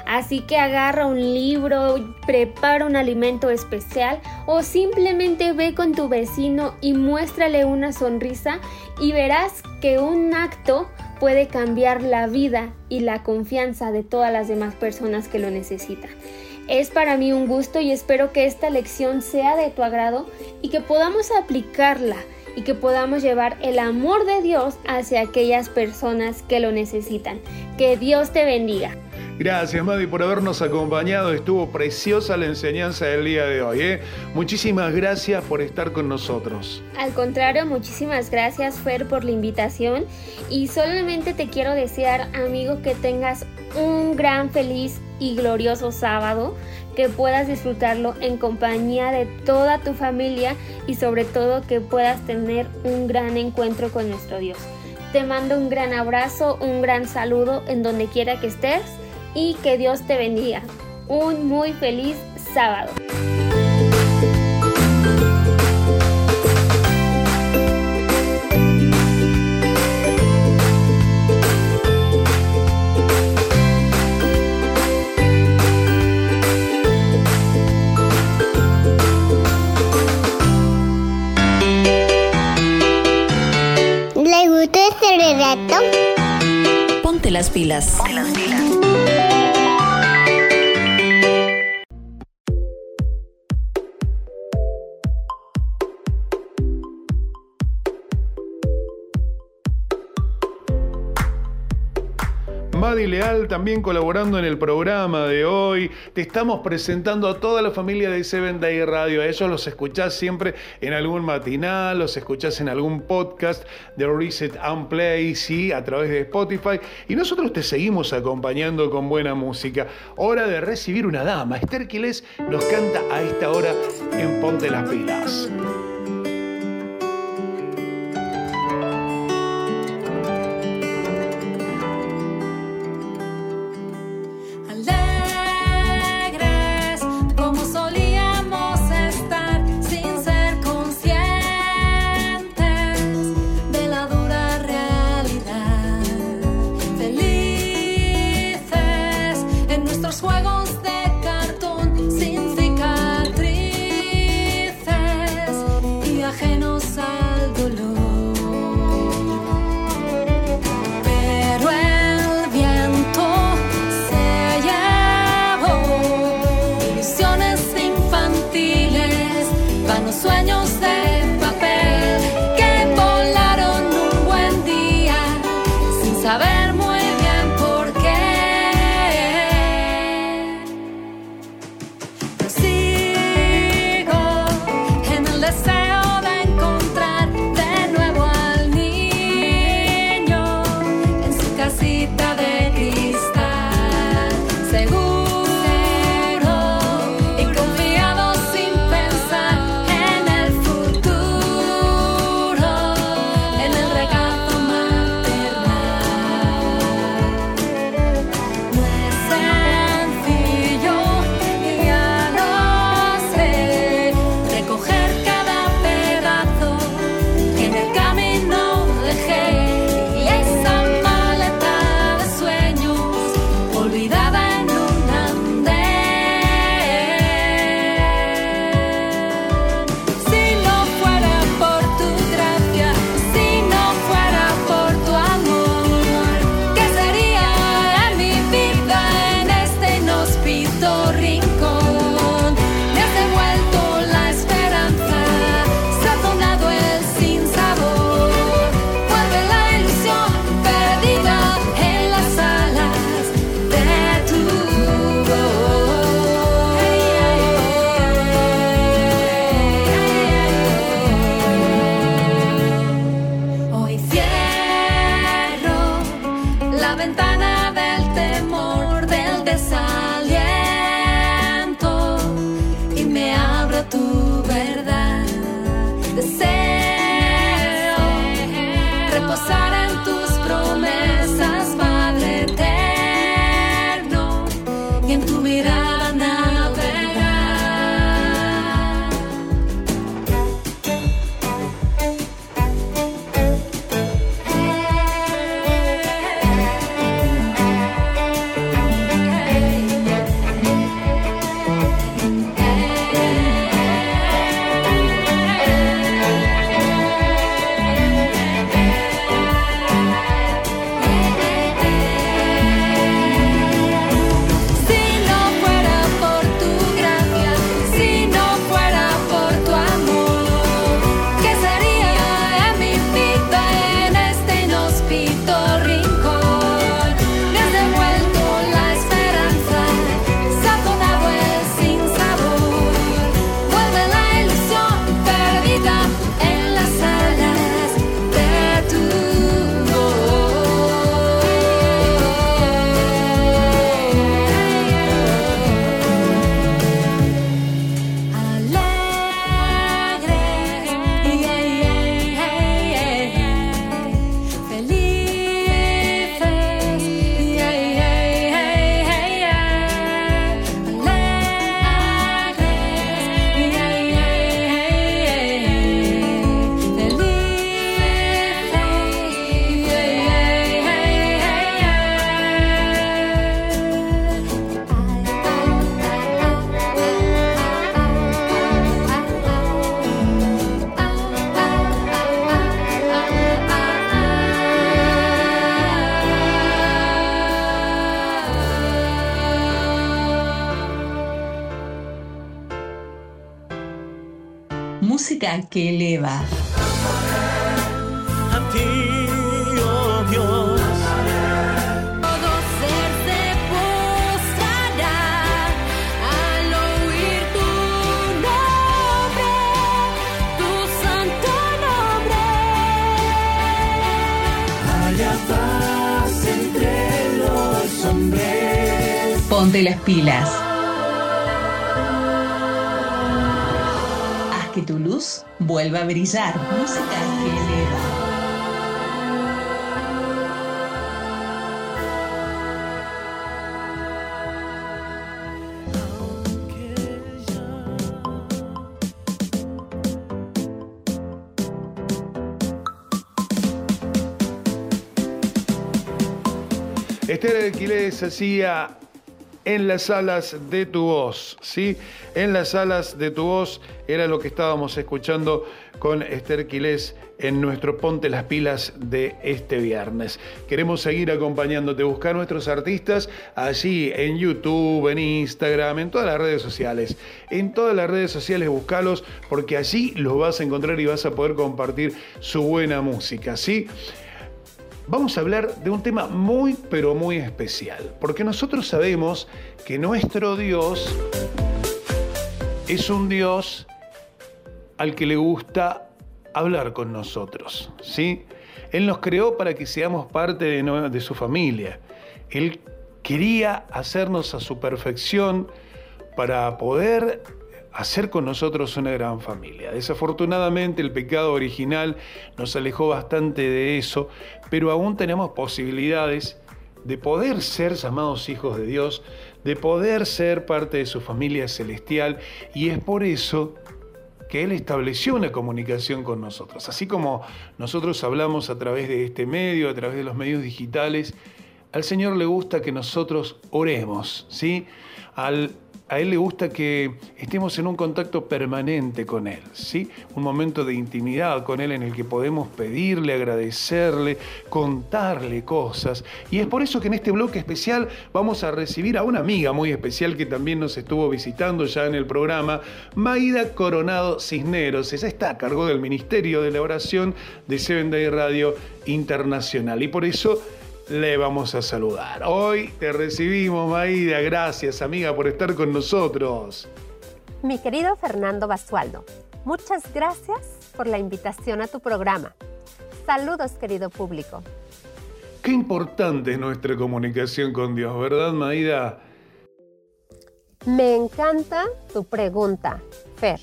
Así que agarra un libro, prepara un alimento especial o simplemente ve con tu vecino y muéstrale una sonrisa y verás que un acto puede cambiar la vida y la confianza de todas las demás personas que lo necesitan. Es para mí un gusto y espero que esta lección sea de tu agrado y que podamos aplicarla y que podamos llevar el amor de Dios hacia aquellas personas que lo necesitan. Que Dios te bendiga. Gracias, Madi, por habernos acompañado. Estuvo preciosa la enseñanza del día de hoy. ¿eh? Muchísimas gracias por estar con nosotros. Al contrario, muchísimas gracias, Fer, por la invitación. Y solamente te quiero desear, amigo, que tengas un gran, feliz y glorioso sábado, que puedas disfrutarlo en compañía de toda tu familia y sobre todo que puedas tener un gran encuentro con nuestro Dios. Te mando un gran abrazo, un gran saludo en donde quiera que estés y que Dios te bendiga. Un muy feliz sábado. ¿Le gustó este relato? Ponte las pilas. Madi Leal también colaborando en el programa de hoy. Te estamos presentando a toda la familia de Seven Day Radio. A ellos los escuchás siempre en algún matinal, los escuchás en algún podcast de Reset and Play, sí, a través de Spotify. Y nosotros te seguimos acompañando con buena música. Hora de recibir una dama. Esther Quiles nos canta a esta hora en Ponte las Pilas. Brillar. Música que eleva. Esther hacía en las alas de tu voz, ¿sí? En las alas de tu voz era lo que estábamos escuchando con Esther Quilés en nuestro Ponte las Pilas de este viernes. Queremos seguir acompañándote, buscar nuestros artistas allí en YouTube, en Instagram, en todas las redes sociales. En todas las redes sociales buscalos porque allí los vas a encontrar y vas a poder compartir su buena música, ¿sí? Vamos a hablar de un tema muy, pero muy especial, porque nosotros sabemos que nuestro Dios es un Dios al que le gusta hablar con nosotros, ¿sí? Él nos creó para que seamos parte de, de su familia. Él quería hacernos a su perfección para poder hacer con nosotros una gran familia. Desafortunadamente el pecado original nos alejó bastante de eso, pero aún tenemos posibilidades de poder ser llamados hijos de Dios, de poder ser parte de su familia celestial, y es por eso que Él estableció una comunicación con nosotros. Así como nosotros hablamos a través de este medio, a través de los medios digitales, al Señor le gusta que nosotros oremos, ¿sí? Al, a Él le gusta que estemos en un contacto permanente con Él, ¿sí? Un momento de intimidad con Él en el que podemos pedirle, agradecerle, contarle cosas. Y es por eso que en este bloque especial vamos a recibir a una amiga muy especial que también nos estuvo visitando ya en el programa, Maida Coronado Cisneros. Ella está a cargo del Ministerio de la Oración de Seven Day Radio Internacional. Y por eso le vamos a saludar. Hoy te recibimos, Maida. Gracias, amiga, por estar con nosotros. Mi querido Fernando Basualdo, muchas gracias por la invitación a tu programa. Saludos, querido público. Qué importante es nuestra comunicación con Dios, ¿verdad, Maida? Me encanta tu pregunta, Fer.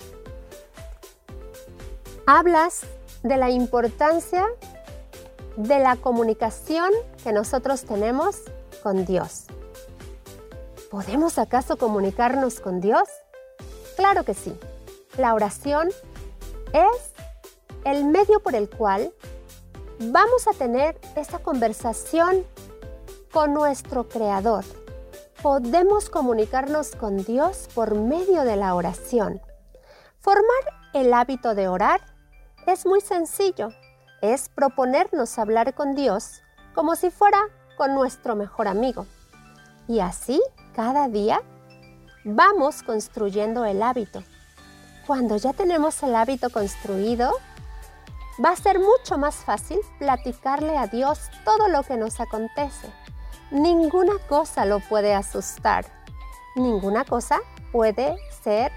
Hablas de la importancia de la comunicación que nosotros tenemos con Dios. ¿Podemos acaso comunicarnos con Dios? Claro que sí. La oración es el medio por el cual vamos a tener esa conversación con nuestro Creador. Podemos comunicarnos con Dios por medio de la oración. Formar el hábito de orar es muy sencillo. Es proponernos hablar con Dios como si fuera con nuestro mejor amigo. Y así, cada día, vamos construyendo el hábito. Cuando ya tenemos el hábito construido, va a ser mucho más fácil platicarle a Dios todo lo que nos acontece. Ninguna cosa lo puede asustar. Ninguna cosa puede ser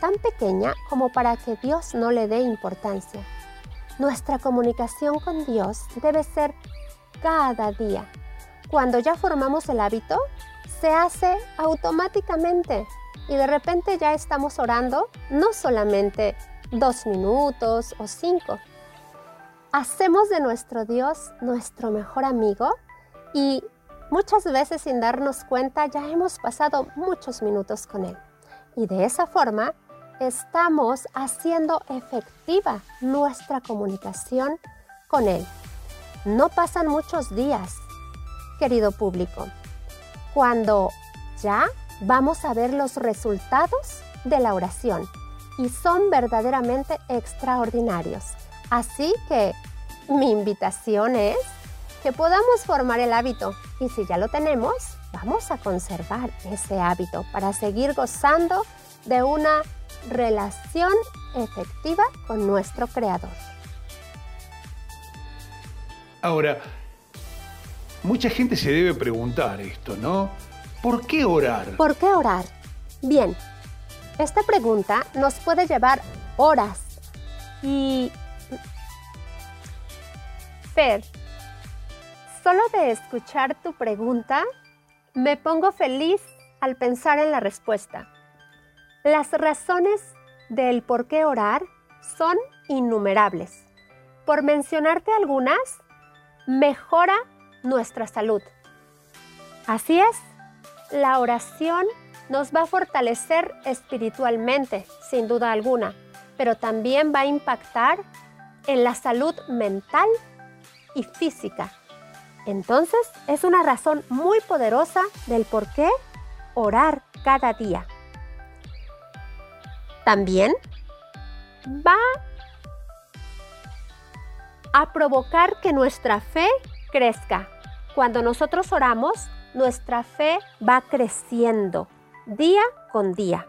tan pequeña como para que Dios no le dé importancia. Nuestra comunicación con Dios debe ser cada día. Cuando ya formamos el hábito, se hace automáticamente y de repente ya estamos orando no solamente dos minutos o cinco. Hacemos de nuestro Dios nuestro mejor amigo y muchas veces sin darnos cuenta ya hemos pasado muchos minutos con Él. Y de esa forma estamos haciendo efectiva nuestra comunicación con Él. No pasan muchos días, querido público, cuando ya vamos a ver los resultados de la oración y son verdaderamente extraordinarios. Así que mi invitación es que podamos formar el hábito y si ya lo tenemos, vamos a conservar ese hábito para seguir gozando de una relación efectiva con nuestro Creador. Ahora, mucha gente se debe preguntar esto, ¿no? ¿Por qué orar? ¿Por qué orar? Bien, esta pregunta nos puede llevar horas y... Fer, solo de escuchar tu pregunta, me pongo feliz al pensar en la respuesta. Las razones del por qué orar son innumerables. Por mencionarte algunas, mejora nuestra salud. Así es, la oración nos va a fortalecer espiritualmente, sin duda alguna, pero también va a impactar en la salud mental y física. Entonces, es una razón muy poderosa del por qué orar cada día. También va a provocar que nuestra fe crezca. Cuando nosotros oramos, nuestra fe va creciendo día con día.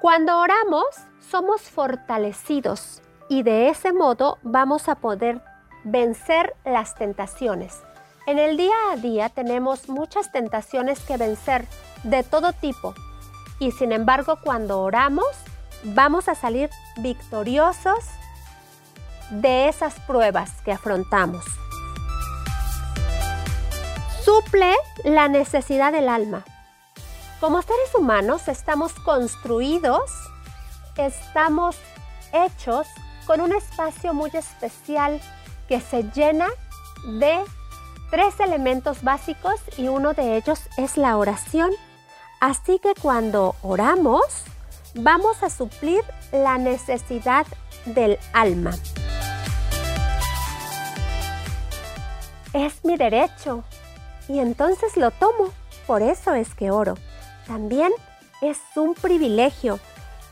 Cuando oramos, somos fortalecidos y de ese modo vamos a poder vencer las tentaciones. En el día a día tenemos muchas tentaciones que vencer de todo tipo y sin embargo cuando oramos vamos a salir victoriosos de esas pruebas que afrontamos. Suple la necesidad del alma. Como seres humanos estamos construidos, estamos hechos con un espacio muy especial que se llena de tres elementos básicos y uno de ellos es la oración. Así que cuando oramos, vamos a suplir la necesidad del alma. Es mi derecho y entonces lo tomo. Por eso es que oro. También es un privilegio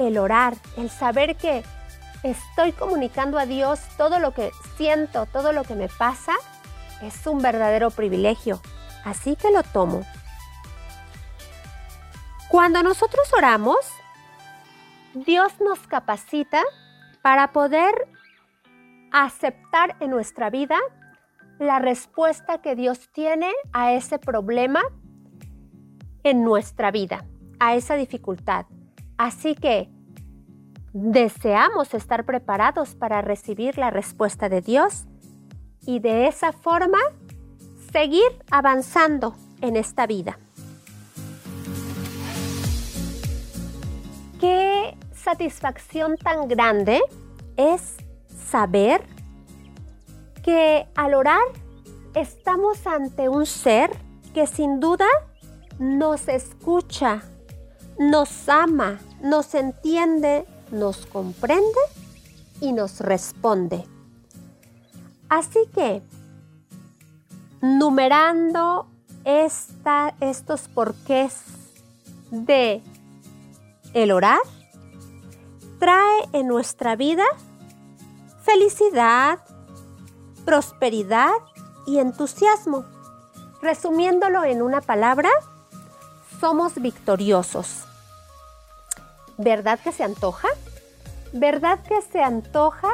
el orar, el saber que estoy comunicando a Dios todo lo que siento, todo lo que me pasa. Es un verdadero privilegio. Así que lo tomo. Cuando nosotros oramos, Dios nos capacita para poder aceptar en nuestra vida la respuesta que Dios tiene a ese problema en nuestra vida, a esa dificultad. Así que deseamos estar preparados para recibir la respuesta de Dios y de esa forma seguir avanzando en esta vida. Qué satisfacción tan grande es saber que al orar estamos ante un ser que sin duda nos escucha, nos ama, nos entiende, nos comprende y nos responde. Así que, numerando esta, estos porqués de el orar, trae en nuestra vida felicidad, prosperidad y entusiasmo. Resumiéndolo en una palabra, somos victoriosos. ¿Verdad que se antoja? ¿Verdad que se antoja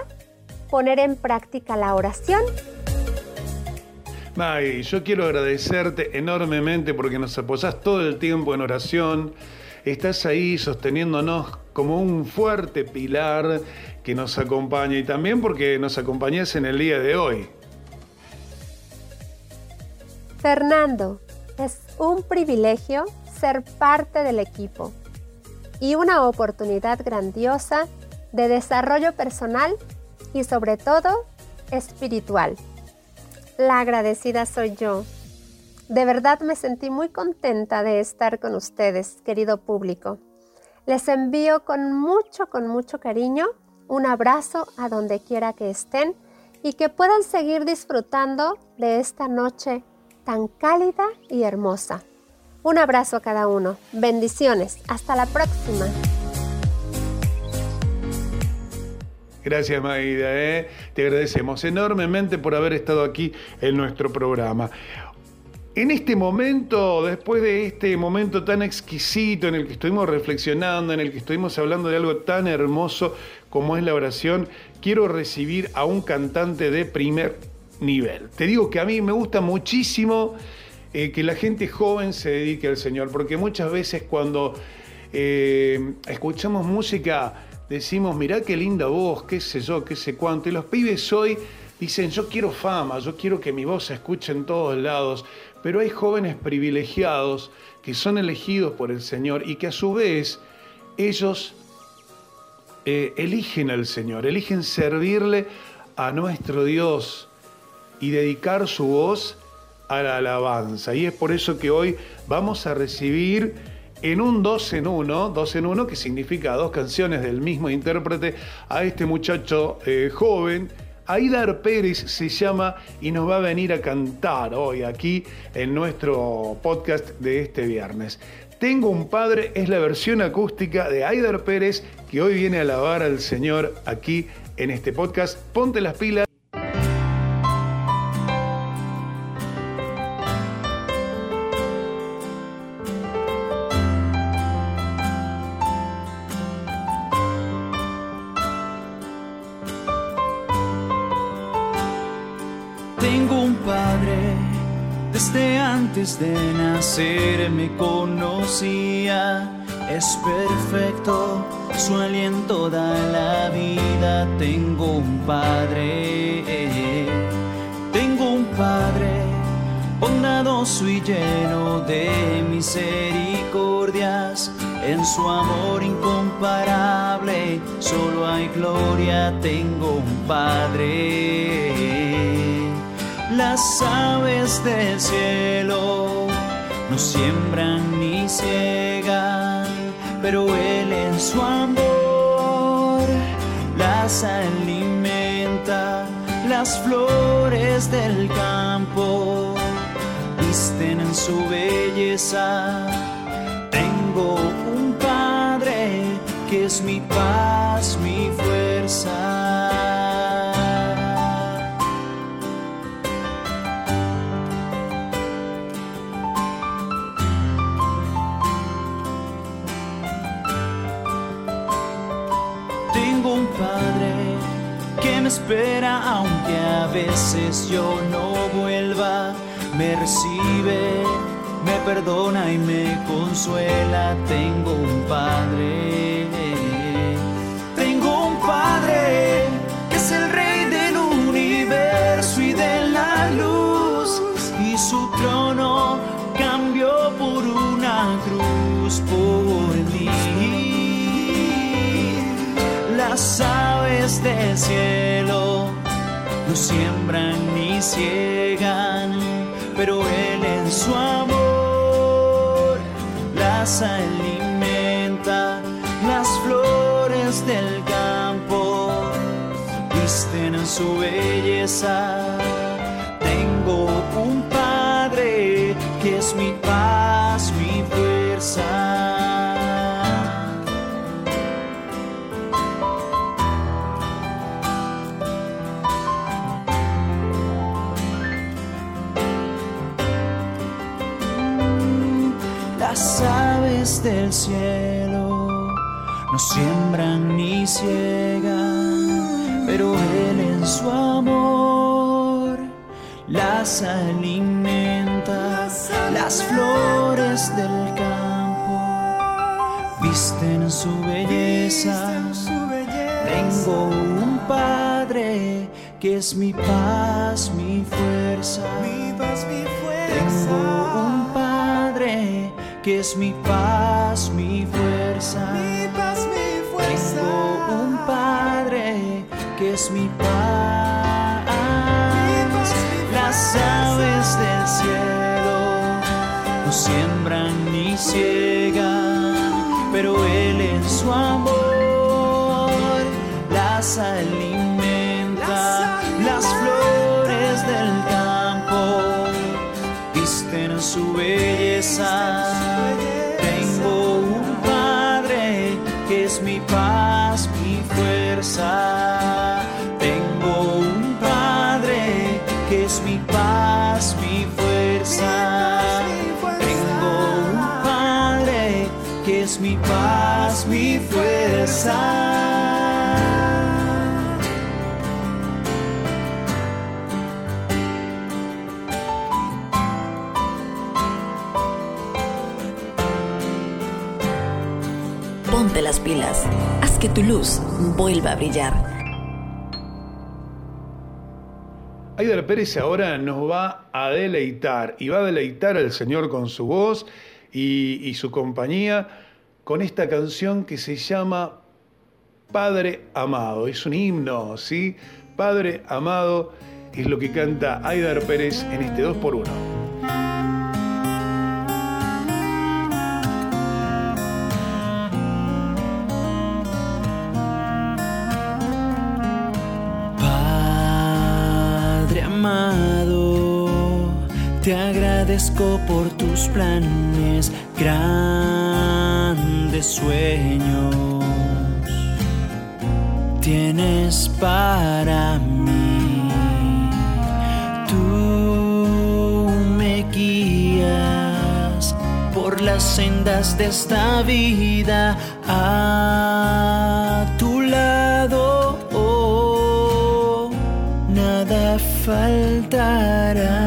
poner en práctica la oración? May, yo quiero agradecerte enormemente porque nos apoyás todo el tiempo en oración. Estás ahí sosteniéndonos como un fuerte pilar que nos acompaña y también porque nos acompañás en el día de hoy. Fernando, es un privilegio ser parte del equipo y una oportunidad grandiosa de desarrollo personal y sobre todo espiritual. La agradecida soy yo. De verdad me sentí muy contenta de estar con ustedes, querido público. Les envío con mucho, con mucho cariño un abrazo a donde quiera que estén y que puedan seguir disfrutando de esta noche tan cálida y hermosa. Un abrazo a cada uno. Bendiciones. Hasta la próxima. Gracias, Maida. ¿eh? Te agradecemos enormemente por haber estado aquí en nuestro programa. En este momento, después de este momento tan exquisito en el que estuvimos reflexionando, en el que estuvimos hablando de algo tan hermoso como es la oración, quiero recibir a un cantante de primer nivel. Te digo que a mí me gusta muchísimo eh, que la gente joven se dedique al Señor, porque muchas veces cuando eh, escuchamos música decimos, mirá qué linda voz, qué sé yo, qué sé cuánto, y los pibes hoy dicen, yo quiero fama, yo quiero que mi voz se escuche en todos lados, pero hay jóvenes privilegiados que son elegidos por el Señor y que a su vez ellos eh, eligen al Señor, eligen servirle a nuestro Dios y dedicar su voz a la alabanza. Y es por eso que hoy vamos a recibir en un dos en uno, dos en uno que significa dos canciones del mismo intérprete, a este muchacho eh, joven. Aidar Pérez se llama y nos va a venir a cantar hoy aquí en nuestro podcast de este viernes. Tengo un padre es la versión acústica de Aidar Pérez que hoy viene a alabar al Señor aquí en este podcast. Ponte las pilas. De nacer me conocía. Es perfecto, su aliento da la vida. Tengo un padre, tengo un padre, bondadoso y lleno de misericordias. En su amor incomparable, solo hay gloria. Tengo un padre. Las aves del cielo no siembran ni ciegan, pero Él en su amor las alimenta. Las flores del campo visten en su belleza. Tengo un Padre que es mi paz, mi fuerza. Espera aunque a veces yo no vuelva. Me recibe, me perdona y me consuela. Tengo un padre. Tengo un padre que es el rey del universo y de la luz. Y su trono cambió por una cruz por mí. Las aves del cielo no siembran ni ciegan, pero Él en su amor las alimenta. Las flores del campo visten en su belleza. Tengo un Padre que es mi paz, mi fuerza. Del cielo no siembran ni ciegan, pero Él en su amor las alimenta. Las flores del campo visten su belleza. Tengo un Padre que es mi paz, mi fuerza. Tengo un Padre que es mi paz, mi fuerza. Tengo un Padre que es mi paz. Las aves del cielo no siembran ni ciegan, pero Él en su amor las alimenta. Tengo un Padre que es mi paz, mi fuerza. Tengo un Padre que es mi paz, mi fuerza. Tu luz vuelva a brillar. Aidar Pérez ahora nos va a deleitar y va a deleitar al Señor con su voz y, y su compañía con esta canción que se llama Padre Amado. Es un himno, ¿sí? Padre Amado es lo que canta Aidar Pérez en este 2x1. Por tus planes, grandes sueños. Tienes para mí, tú me guías por las sendas de esta vida a tu lado. oh, nada faltará.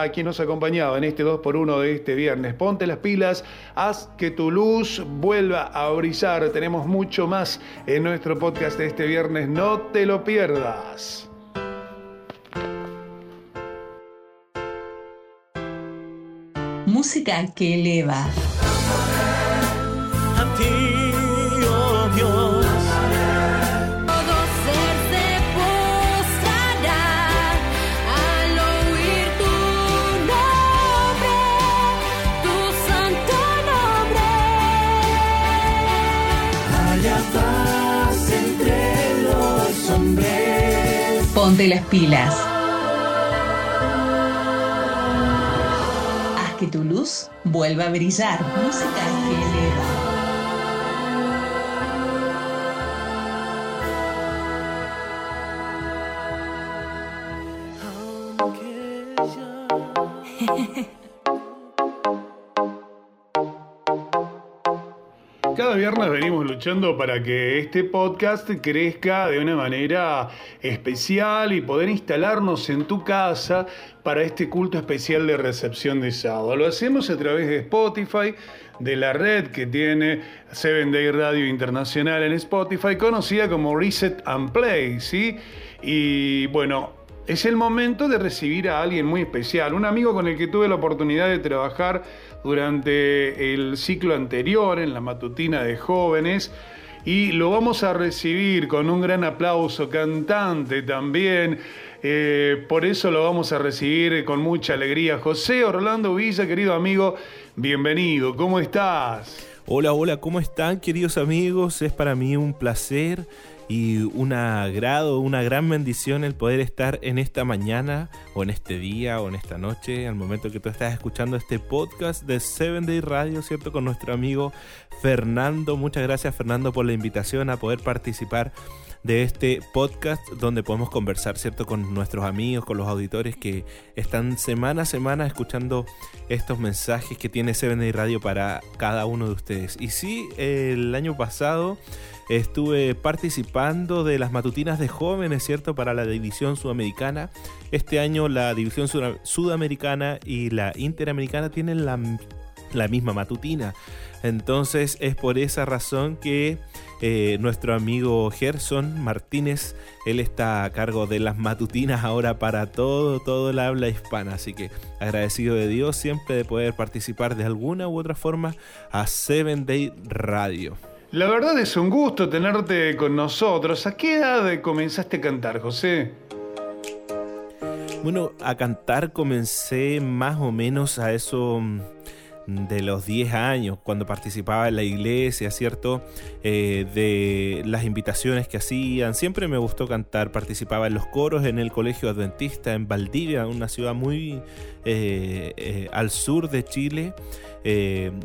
Era quien nos acompañaba en este 2x1 de este viernes. Ponte las pilas, haz que tu luz vuelva a brillar. Tenemos mucho más en nuestro podcast de este viernes. No te lo pierdas. Música que eleva. Ponte las pilas. Haz que tu luz vuelva a brillar. Música eleva. Para que este podcast crezca de una manera especial y poder instalarnos en tu casa para este culto especial de recepción de sábado. Lo hacemos a través de Spotify, de la red que tiene Seven Day Radio Internacional en Spotify, conocida como Reset and Play, ¿sí? Y bueno, es el momento de recibir a alguien muy especial, un amigo con el que tuve la oportunidad de trabajar durante el ciclo anterior en la matutina de jóvenes y lo vamos a recibir con un gran aplauso, cantante también. eh, por eso lo vamos a recibir con mucha alegría. José Orlando Villa, querido amigo, bienvenido. ¿Cómo estás? Hola, hola, ¿cómo están queridos amigos? Es para mí un placer y un agrado, una gran bendición el poder estar en esta mañana o en este día o en esta noche, al momento que tú estás escuchando este podcast de Seven Day Radio, ¿cierto? Con nuestro amigo Fernando. Muchas gracias Fernando por la invitación a poder participar de este podcast donde podemos conversar, ¿cierto? Con nuestros amigos, con los auditores que están semana a semana escuchando estos mensajes que tiene Seven Day Radio para cada uno de ustedes. Y sí, el año pasado estuve participando de las matutinas de jóvenes, ¿cierto? Para la división sudamericana. Este año la división sud- sudamericana y la interamericana tienen la, la misma matutina. Entonces es por esa razón que eh, nuestro amigo Gerson Martínez, él está a cargo de las matutinas ahora para todo, todo el habla hispana. Así que agradecido de Dios siempre de poder participar de alguna u otra forma a Seven Day Radio. La verdad es un gusto tenerte con nosotros. ¿A qué edad comenzaste a cantar, José? Bueno, a cantar comencé más o menos a eso mm, de los 10 años, cuando participaba en la iglesia, ¿cierto? Eh, de las invitaciones que hacían. Siempre me gustó cantar, participaba en los coros en el Colegio Adventista en Valdivia, una ciudad muy eh, eh, al sur de Chile,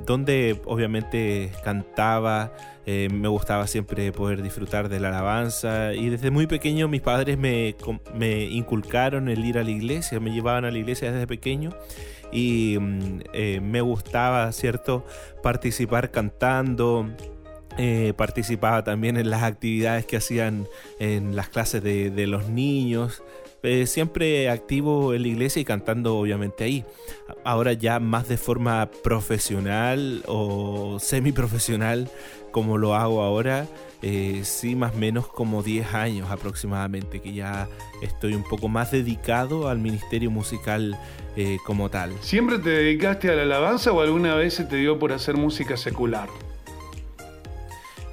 donde obviamente cantaba. Me gustaba siempre poder disfrutar de la alabanza y desde muy pequeño mis padres me, me inculcaron el ir a la iglesia, me llevaban a la iglesia desde pequeño y mm, eh, me gustaba, ¿cierto?, participar cantando. eh, participaba también en las actividades que hacían en las clases de, de los niños. Eh, siempre activo en la iglesia y cantando obviamente ahí. Ahora ya más de forma profesional o semiprofesional como lo hago ahora, eh, sí más o menos como 10 años aproximadamente, que ya estoy un poco más dedicado al ministerio musical eh, como tal. ¿Siempre te dedicaste a la alabanza o alguna vez se te dio por hacer música secular?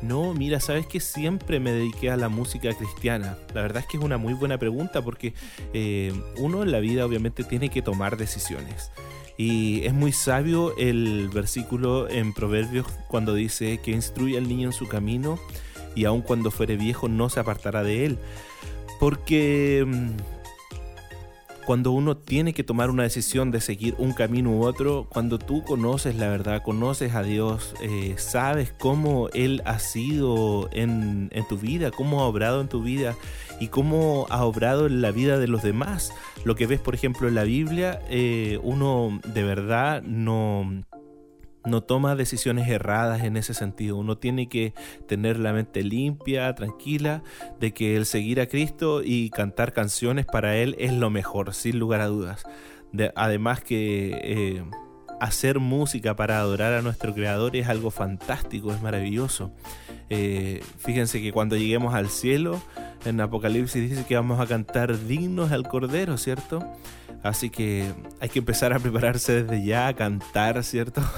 No, mira, sabes que siempre me dediqué a la música cristiana. La verdad es que es una muy buena pregunta porque eh, uno en la vida obviamente tiene que tomar decisiones. Y es muy sabio el versículo en Proverbios cuando dice que instruye al niño en su camino y aun cuando fuere viejo no se apartará de él. Porque mm, cuando uno tiene que tomar una decisión de seguir un camino u otro, cuando tú conoces la verdad, conoces a Dios, eh, sabes cómo Él ha sido en, en tu vida, cómo ha obrado en tu vida y cómo ha obrado en la vida de los demás. Lo que ves, por ejemplo, en la Biblia, eh, uno de verdad no no toma decisiones erradas en ese sentido. Uno tiene que tener la mente limpia, tranquila, de que el seguir a Cristo y cantar canciones para Él es lo mejor, sin lugar a dudas. De- además que eh, hacer música para adorar a nuestro Creador es algo fantástico, es maravilloso. Eh, fíjense que cuando lleguemos al cielo, en Apocalipsis dice que vamos a cantar dignos al Cordero, ¿cierto? Así que hay que empezar a prepararse desde ya a cantar, ¿cierto?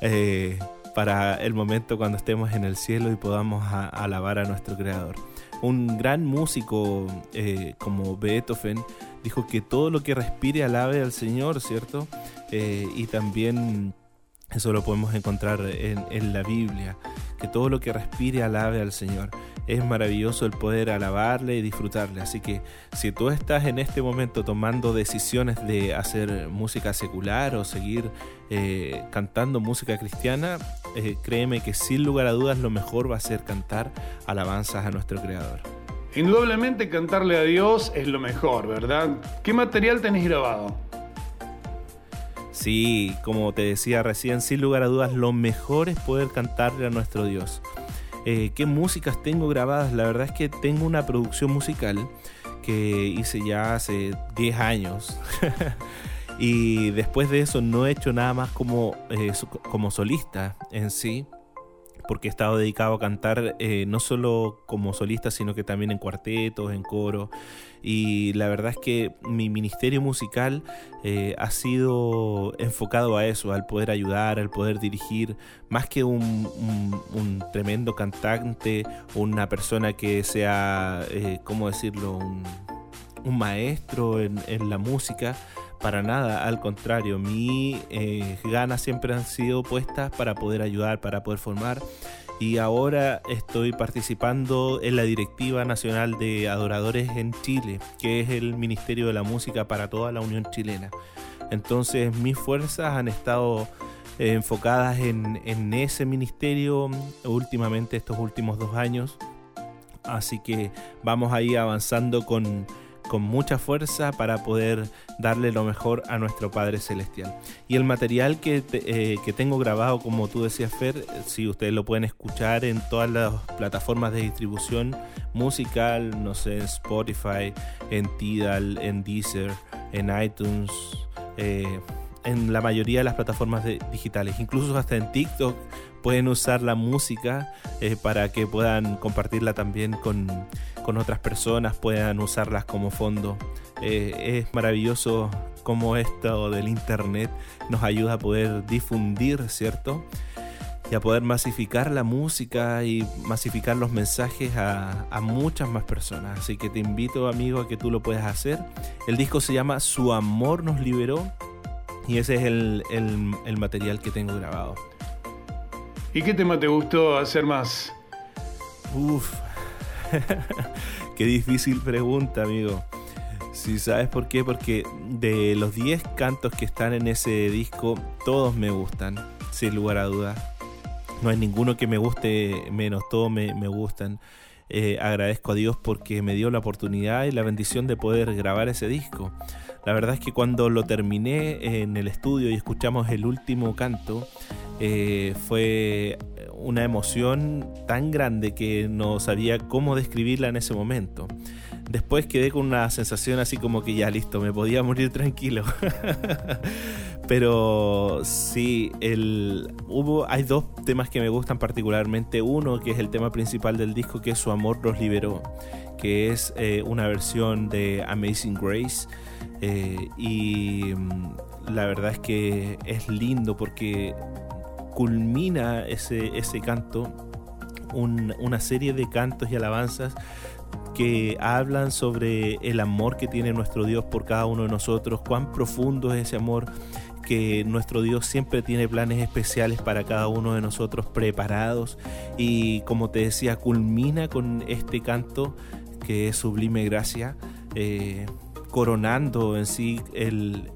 Eh, para el momento cuando estemos en el cielo y podamos alabar a nuestro Creador. Un gran músico eh, como Beethoven dijo que todo lo que respire alabe al Señor, ¿cierto? Eh, y también eso lo podemos encontrar en, la Biblia, que todo lo que respire alabe al Señor. Es maravilloso el poder alabarle y disfrutarle. Así que si tú estás en este momento tomando decisiones de hacer música secular o seguir eh, cantando música cristiana, eh, créeme que sin lugar a dudas lo mejor va a ser cantar alabanzas a nuestro Creador. Indudablemente cantarle a Dios es lo mejor, ¿verdad? ¿Qué material tenés grabado? Sí, como te decía recién, sin lugar a dudas, lo mejor es poder cantarle a nuestro Dios. Eh, ¿Qué músicas tengo grabadas? La verdad es que tengo una producción musical que hice ya hace 10 años. y después de eso no he hecho nada más como, eh, como solista en sí porque he estado dedicado a cantar eh, no solo como solista, sino que también en cuartetos, en coro. Y la verdad es que mi ministerio musical eh, ha sido enfocado a eso, al poder ayudar, al poder dirigir, más que un, tremendo cantante, una persona que sea, eh, ¿cómo decirlo?, un, maestro en la música. Para nada, al contrario, mi eh, ganas siempre han sido puestas para poder ayudar, para poder formar. Y ahora estoy participando en la Directiva Nacional de Adoradores en Chile, que es el Ministerio de la Música para toda la Unión Chilena. Entonces mis fuerzas han estado eh, enfocadas en, en ese ministerio últimamente estos últimos dos años. Así que vamos ahí avanzando con, con mucha fuerza para poder darle lo mejor a nuestro Padre Celestial. Y el material que, eh, que tengo grabado, como tú decías, Fer, si ustedes lo pueden escuchar en todas las plataformas de distribución musical, no sé, en Spotify, en Tidal, en Deezer, en iTunes, eh, en la mayoría de las plataformas digitales, incluso hasta en TikTok pueden usar la música eh, para que puedan compartirla también con, con otras personas, puedan usarlas como fondo. Eh, es maravilloso cómo esto del internet nos ayuda a poder difundir, ¿cierto? Y a poder masificar la música y masificar los mensajes a, a muchas más personas. Así que te invito, amigo, a que tú lo puedas hacer. El disco se llama Su amor nos liberó y ese es el, el- el material que tengo grabado. ¿Y qué tema te gustó hacer más? Uf, qué difícil pregunta, amigo. Si sabes por qué, porque de los 10 cantos que están en ese disco, todos me gustan, sin lugar a dudas. No hay ninguno que me guste menos, todos me, gustan. Eh, agradezco a Dios porque me dio la oportunidad y la bendición de poder grabar ese disco. La verdad es que cuando lo terminé en el estudio y escuchamos el último canto, eh, fue una emoción tan grande que no sabía cómo describirla en ese momento. Después quedé con una sensación así como que ya listo, me podía morir tranquilo. Pero sí, el, hubo, hay dos temas que me gustan particularmente. Uno que es el tema principal del disco, que es Su amor nos liberó, que es eh, una versión de Amazing Grace. Eh, y mm, la verdad es que es lindo porque culmina ese, ese canto un- una serie de cantos y alabanzas que hablan sobre el amor que tiene nuestro Dios por cada uno de nosotros, cuán profundo es ese amor que nuestro Dios siempre tiene planes especiales para cada uno de nosotros preparados. Y como te decía culmina con este canto que es sublime gracia eh, coronando en sí el-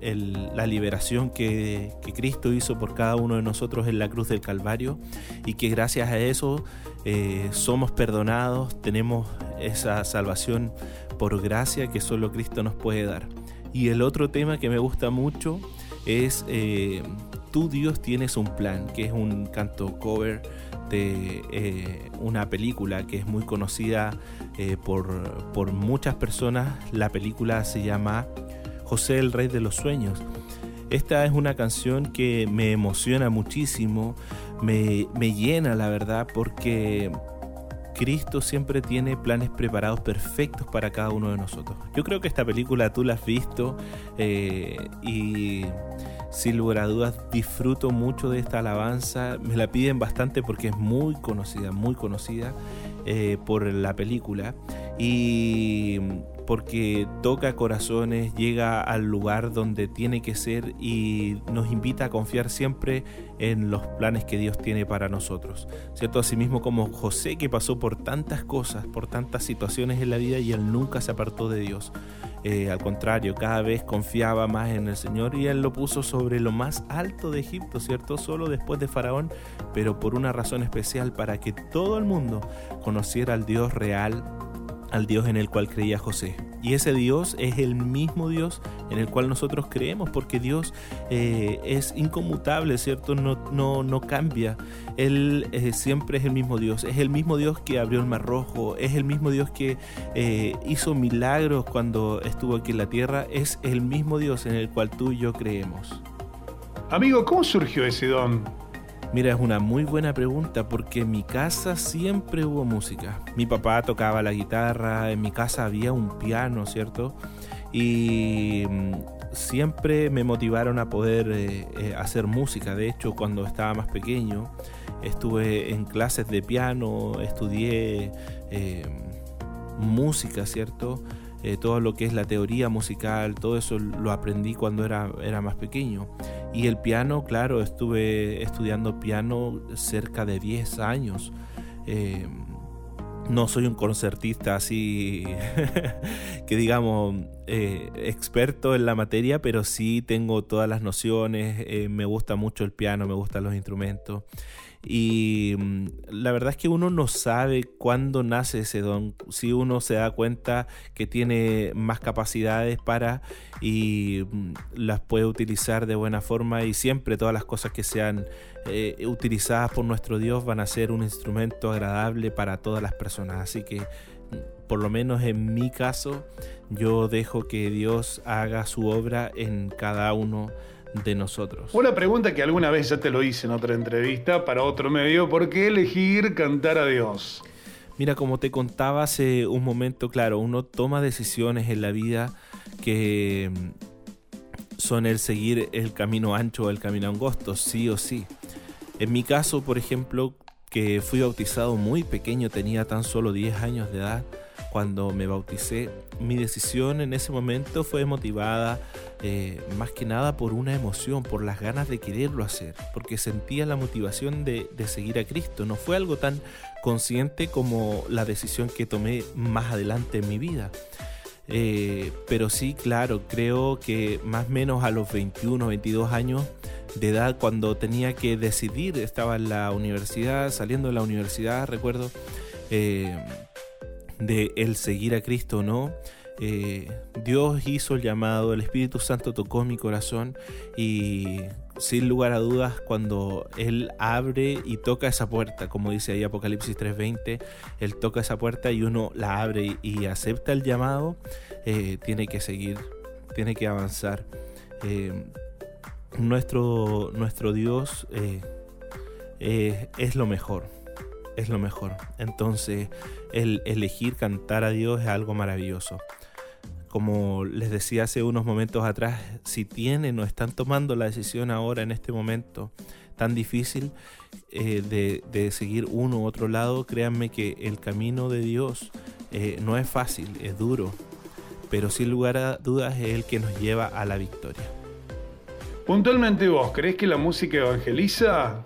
la liberación que, que Cristo hizo por cada uno de nosotros en la cruz del Calvario y que gracias a eso eh, somos perdonados, tenemos esa salvación por gracia que solo Cristo nos puede dar. Y el otro tema que me gusta mucho es eh, Tú Dios tienes un plan, que es un canto cover eh, una película que es muy conocida eh, por, por muchas personas. La película se llama José el Rey de los Sueños. Esta es una canción que me emociona muchísimo, me, me llena la verdad porque Cristo siempre tiene planes preparados perfectos para cada uno de nosotros. Yo creo que esta película tú la has visto eh, y sin lugar a dudas disfruto mucho de esta alabanza. Me la piden bastante porque es muy conocida, muy conocida eh, por la película y porque toca corazones, llega al lugar donde tiene que ser y nos invita a confiar siempre en los planes que Dios tiene para nosotros. ¿Cierto? Asimismo como José que pasó por tantas cosas, por tantas situaciones en la vida y él nunca se apartó de Dios. Eh, al contrario, cada vez confiaba más en el Señor y Él lo puso sobre lo más alto de Egipto, ¿cierto? Solo después de Faraón, pero por una razón especial, para que todo el mundo conociera al Dios real, al Dios en el cual creía José. y ese Dios es el mismo Dios en el cual nosotros creemos, porque Dios eh, es inconmutable, ¿cierto? No, no, no cambia. Él eh, siempre es el mismo Dios. Es el mismo Dios que abrió el mar rojo. Es el mismo Dios que eh, hizo milagros cuando estuvo aquí en la tierra. Es el mismo Dios en el cual tú y yo creemos. Amigo, ¿cómo surgió ese don? Mira, es una muy buena pregunta porque en mi casa siempre hubo música. Mi papá tocaba la guitarra, en mi casa había un piano, ¿cierto? Y mm, siempre me motivaron a poder eh, eh, hacer música. De hecho, cuando estaba más pequeño, estuve en clases de piano, estudié eh, música, ¿cierto? Eh, todo lo que es la teoría musical, todo eso lo aprendí cuando era, era más pequeño. Y el piano, claro, estuve estudiando piano cerca de 10 años. Eh, no soy un concertista así que digamos eh, experto en la materia, pero sí tengo todas las nociones, eh, me gusta mucho el piano, me gustan los instrumentos. Y mm, la verdad es que uno no sabe cuándo nace ese don. Si uno se da cuenta que tiene más capacidades para y mm, las puede utilizar de buena forma y siempre todas las cosas que sean eh, utilizadas por nuestro Dios van a ser un instrumento agradable para todas las personas. Así que mm, por lo menos en mi caso yo dejo que Dios haga su obra en cada uno de nosotros. Una pregunta que alguna vez ya te lo hice en otra entrevista para otro medio, ¿por qué elegir cantar a Dios? Mira, como te contaba hace un momento, claro, uno toma decisiones en la vida que mm, son el seguir el camino ancho o el camino angosto, sí o sí. En mi caso, por ejemplo, que fui bautizado muy pequeño, tenía tan solo 10 años de edad cuando me bauticé, mi decisión en ese momento fue motivada eh, más que nada por una emoción, por las ganas de quererlo hacer, porque sentía la motivación de, de seguir a Cristo. No fue algo tan consciente como la decisión que tomé más adelante en mi vida. Eh, pero sí, claro, creo que más o menos a los 21, 22 años de edad, cuando tenía que decidir, estaba en la universidad, saliendo de la universidad, recuerdo, eh, de el seguir a Cristo o no. Eh, Dios hizo el llamado, el Espíritu Santo tocó mi corazón y sin lugar a dudas cuando Él abre y toca esa puerta, como dice ahí Apocalipsis 3:20, Él toca esa puerta y uno la abre y, acepta el llamado, eh, tiene que seguir, tiene que avanzar. Eh, nuestro, nuestro Dios es lo mejor, es lo mejor. Entonces, el elegir cantar a Dios es algo maravilloso. Como les decía hace unos momentos atrás, si tienen o están tomando la decisión ahora en este momento tan difícil eh, de, de seguir uno u otro lado, créanme que el camino de Dios eh, no es fácil, es duro, pero sin lugar a dudas es el que nos lleva a la victoria. Puntualmente vos, ¿crees que la música evangeliza?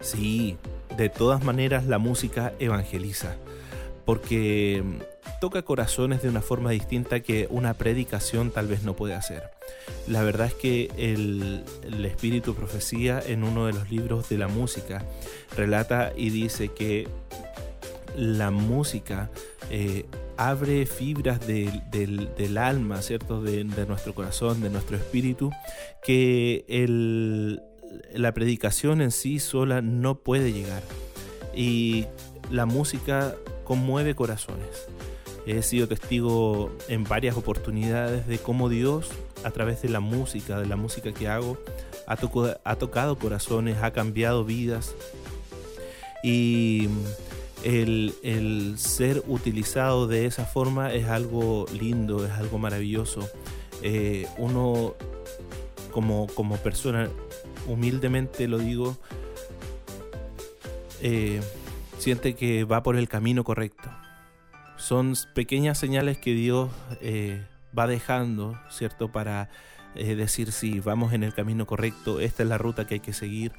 Sí, de todas maneras la música evangeliza, porque mm, toca corazones de una forma distinta que una predicación tal vez no puede hacer. La verdad es que el, el Espíritu Profecía en uno de los libros de la música relata y dice que la música eh, abre fibras del, alma, ¿cierto? De, de nuestro corazón, de nuestro espíritu, que el- la predicación en sí sola no puede llegar. Y la música conmueve corazones. He sido testigo en varias oportunidades de cómo Dios, a través de la música, de la música que hago, ha, toco- ha tocado corazones, ha cambiado vidas. Y el, el ser utilizado de esa forma es algo lindo, es algo maravilloso. Eh, uno, como, como persona, humildemente lo digo, eh, siente que va por el camino correcto. Son pequeñas señales que Dios eh, va dejando, ¿cierto? Para eh, decir si vamos en el camino correcto, esta es la ruta que hay que seguir.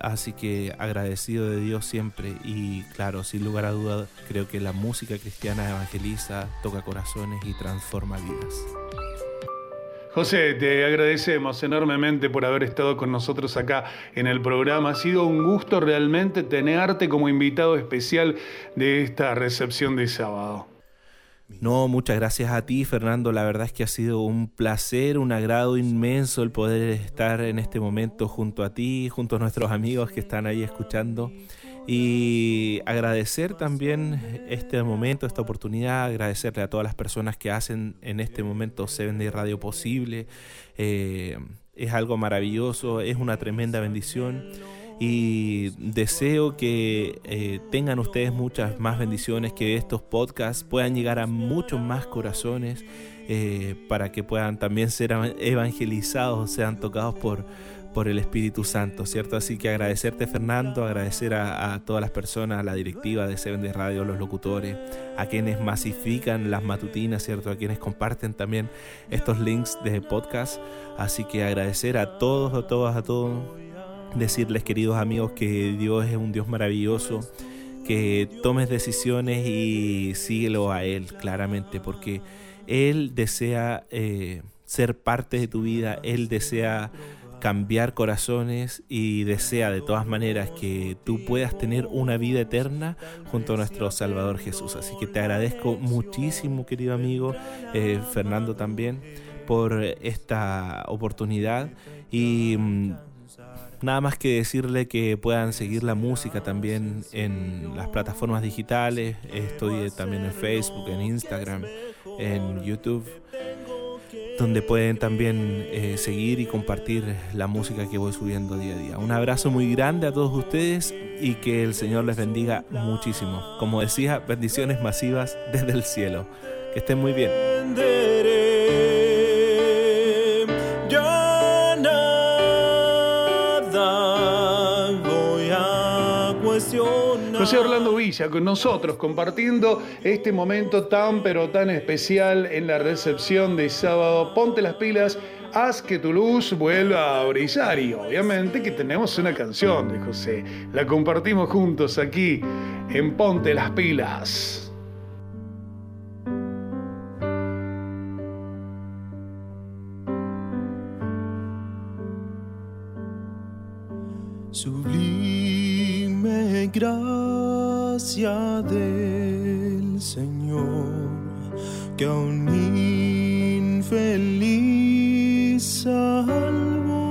Así que agradecido de Dios siempre y claro, sin lugar a duda, creo que la música cristiana evangeliza, toca corazones y transforma vidas. José, te agradecemos enormemente por haber estado con nosotros acá en el programa. Ha sido un gusto realmente tenerte como invitado especial de esta recepción de sábado. No, muchas gracias a ti, Fernando. La verdad es que ha sido un placer, un agrado inmenso el poder estar en este momento junto a ti, junto a nuestros amigos que están ahí escuchando. Y agradecer también este momento, esta oportunidad, agradecerle a todas las personas que hacen en este momento Seven Day Radio posible. Eh, es algo maravilloso, es una tremenda bendición y deseo que eh, tengan ustedes muchas más bendiciones, que estos podcasts puedan llegar a muchos más corazones eh, para que puedan también ser evangelizados, sean tocados por, por el Espíritu Santo, ¿cierto? Así que agradecerte Fernando, agradecer a, todas las personas, a la directiva de Seven de Radio, los locutores, a quienes masifican las matutinas, ¿cierto? A quienes comparten también estos links de podcast. Así que agradecer a todos, a todas, a todos decirles queridos amigos que Dios es un Dios maravilloso, que tomes decisiones y síguelo a Él claramente, porque Él desea eh, ser parte de tu vida, Él desea cambiar corazones y desea de todas maneras que tú puedas tener una vida eterna junto a nuestro Salvador Jesús. Así que te agradezco muchísimo, querido amigo, eh, Fernando también, por esta oportunidad y mm, Nada más que decirle que puedan seguir la música también en las plataformas digitales. Estoy también en Facebook, en Instagram, en YouTube, donde pueden también eh, seguir y compartir la música que voy subiendo día a día. Un abrazo muy grande a todos ustedes y que el Señor les bendiga muchísimo. Como decía, bendiciones masivas desde el cielo. Que estén muy bien. José Orlando Villa con nosotros compartiendo este momento tan pero tan especial en la recepción de sábado. Ponte las pilas, haz que tu luz vuelva a brillar y obviamente que tenemos una canción de José. La compartimos juntos aquí en Ponte las pilas. Sublime del Señor, que a un infeliz salvó.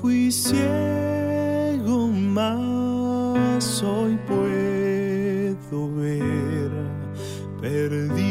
Fui ciego, mas hoy puedo ver, perdido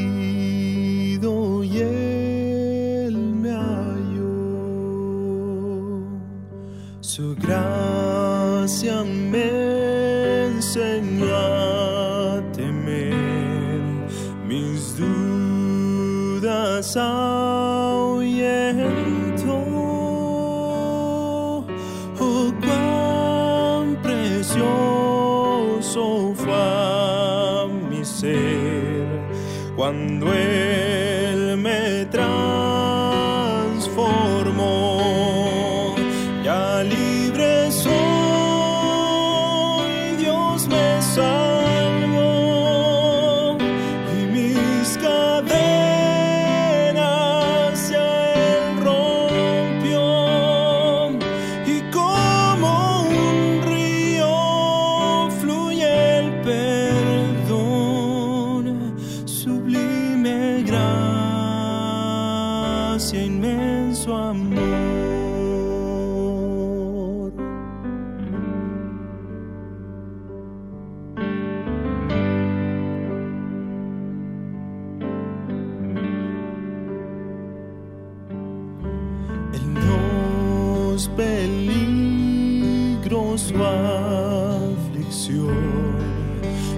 peligros su aflicción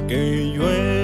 que yo he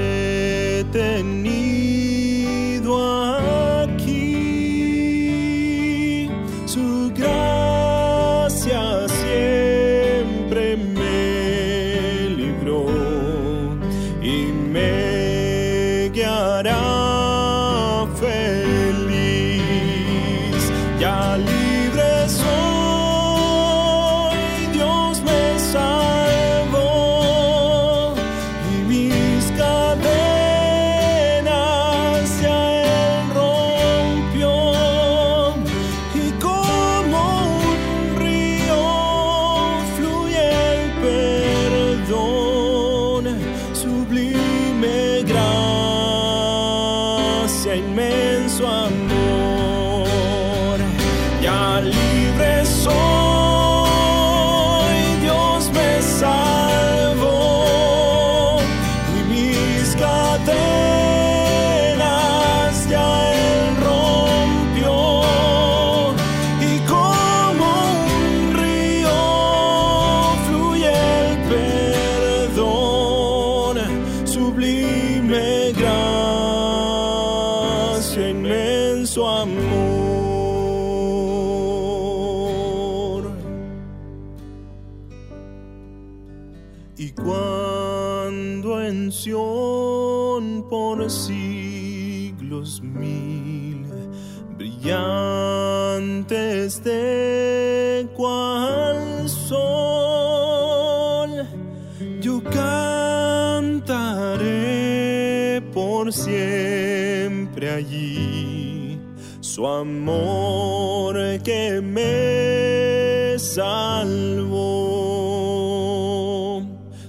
su amor que me salvó,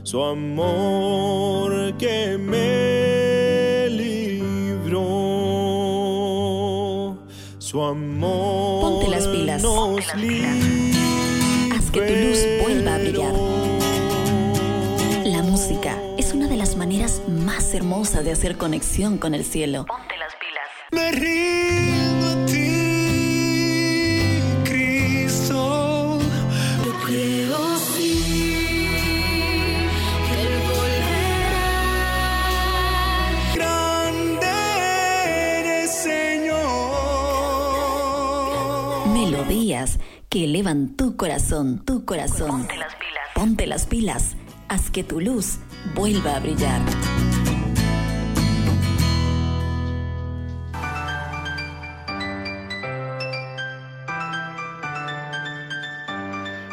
su amor que me libró, su amor Ponte las pilas. nos Haz que tu luz vuelva a brillar. La música es una de las maneras más hermosas de hacer conexión con el cielo. Tu corazón, tu corazón. Ponte las pilas. Ponte las pilas. Haz que tu luz vuelva a brillar.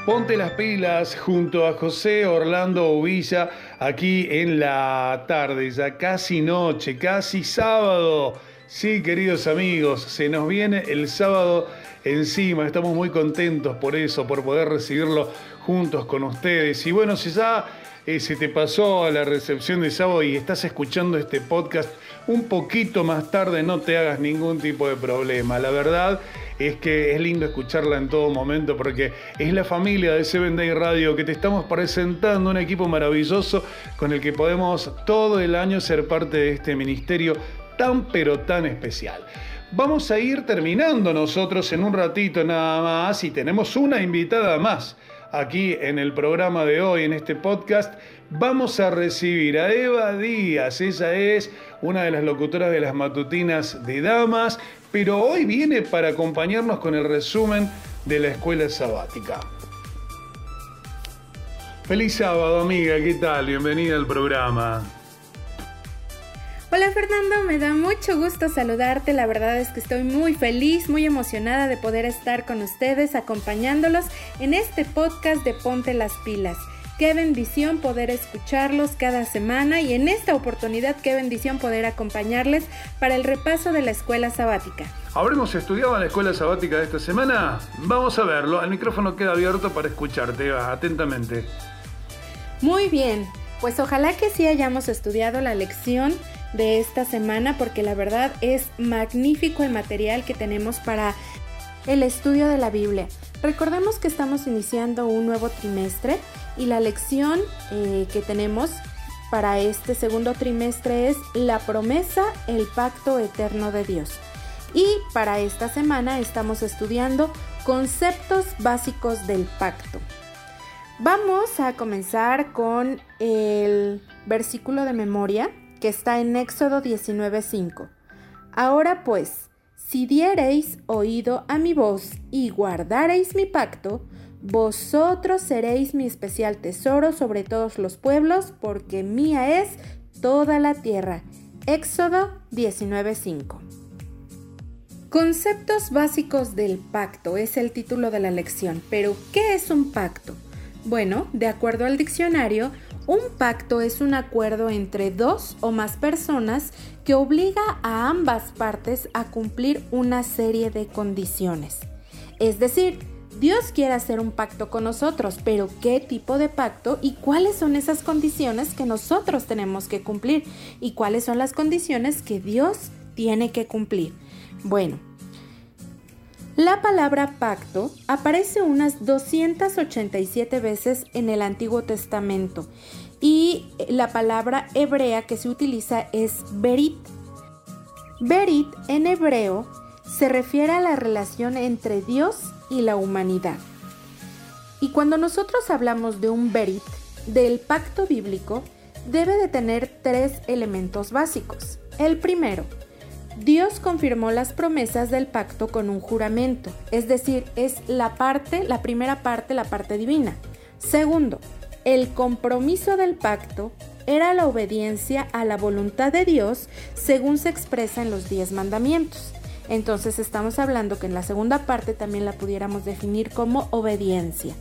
Ponte las pilas junto a José Orlando Uvilla aquí en la tarde, ya casi noche, casi sábado. Sí, queridos amigos, se nos viene el sábado encima. Estamos muy contentos por eso, por poder recibirlo juntos con ustedes. Y bueno, si ya eh, se te pasó a la recepción de sábado y estás escuchando este podcast un poquito más tarde, no te hagas ningún tipo de problema. La verdad es que es lindo escucharla en todo momento porque es la familia de Seven Day Radio que te estamos presentando un equipo maravilloso con el que podemos todo el año ser parte de este ministerio tan pero tan especial. Vamos a ir terminando nosotros en un ratito nada más y tenemos una invitada más aquí en el programa de hoy, en este podcast. Vamos a recibir a Eva Díaz, ella es una de las locutoras de las matutinas de Damas, pero hoy viene para acompañarnos con el resumen de la escuela sabática. Feliz sábado, amiga, ¿qué tal? Bienvenida al programa. Hola Fernando, me da mucho gusto saludarte. La verdad es que estoy muy feliz, muy emocionada de poder estar con ustedes acompañándolos en este podcast de Ponte las Pilas. Qué bendición poder escucharlos cada semana y en esta oportunidad qué bendición poder acompañarles para el repaso de la escuela sabática. ¿Habremos estudiado en la escuela sabática de esta semana? Vamos a verlo. El micrófono queda abierto para escucharte, atentamente. Muy bien, pues ojalá que sí hayamos estudiado la lección de esta semana porque la verdad es magnífico el material que tenemos para el estudio de la Biblia. Recordemos que estamos iniciando un nuevo trimestre y la lección eh, que tenemos para este segundo trimestre es la promesa, el pacto eterno de Dios. Y para esta semana estamos estudiando conceptos básicos del pacto. Vamos a comenzar con el versículo de memoria que está en Éxodo 19:5. Ahora pues, si diereis oído a mi voz y guardareis mi pacto, vosotros seréis mi especial tesoro sobre todos los pueblos, porque mía es toda la tierra. Éxodo 19:5. Conceptos básicos del pacto es el título de la lección, pero ¿qué es un pacto? Bueno, de acuerdo al diccionario, un pacto es un acuerdo entre dos o más personas que obliga a ambas partes a cumplir una serie de condiciones. Es decir, Dios quiere hacer un pacto con nosotros, pero ¿qué tipo de pacto y cuáles son esas condiciones que nosotros tenemos que cumplir? ¿Y cuáles son las condiciones que Dios tiene que cumplir? Bueno, la palabra pacto aparece unas 287 veces en el Antiguo Testamento y la palabra hebrea que se utiliza es berit. Berit en hebreo se refiere a la relación entre Dios y la humanidad. Y cuando nosotros hablamos de un berit, del pacto bíblico, debe de tener tres elementos básicos. El primero, Dios confirmó las promesas del pacto con un juramento, es decir, es la parte, la primera parte, la parte divina. Segundo, el compromiso del pacto era la obediencia a la voluntad de Dios según se expresa en los diez mandamientos. Entonces estamos hablando que en la segunda parte también la pudiéramos definir como obediencia.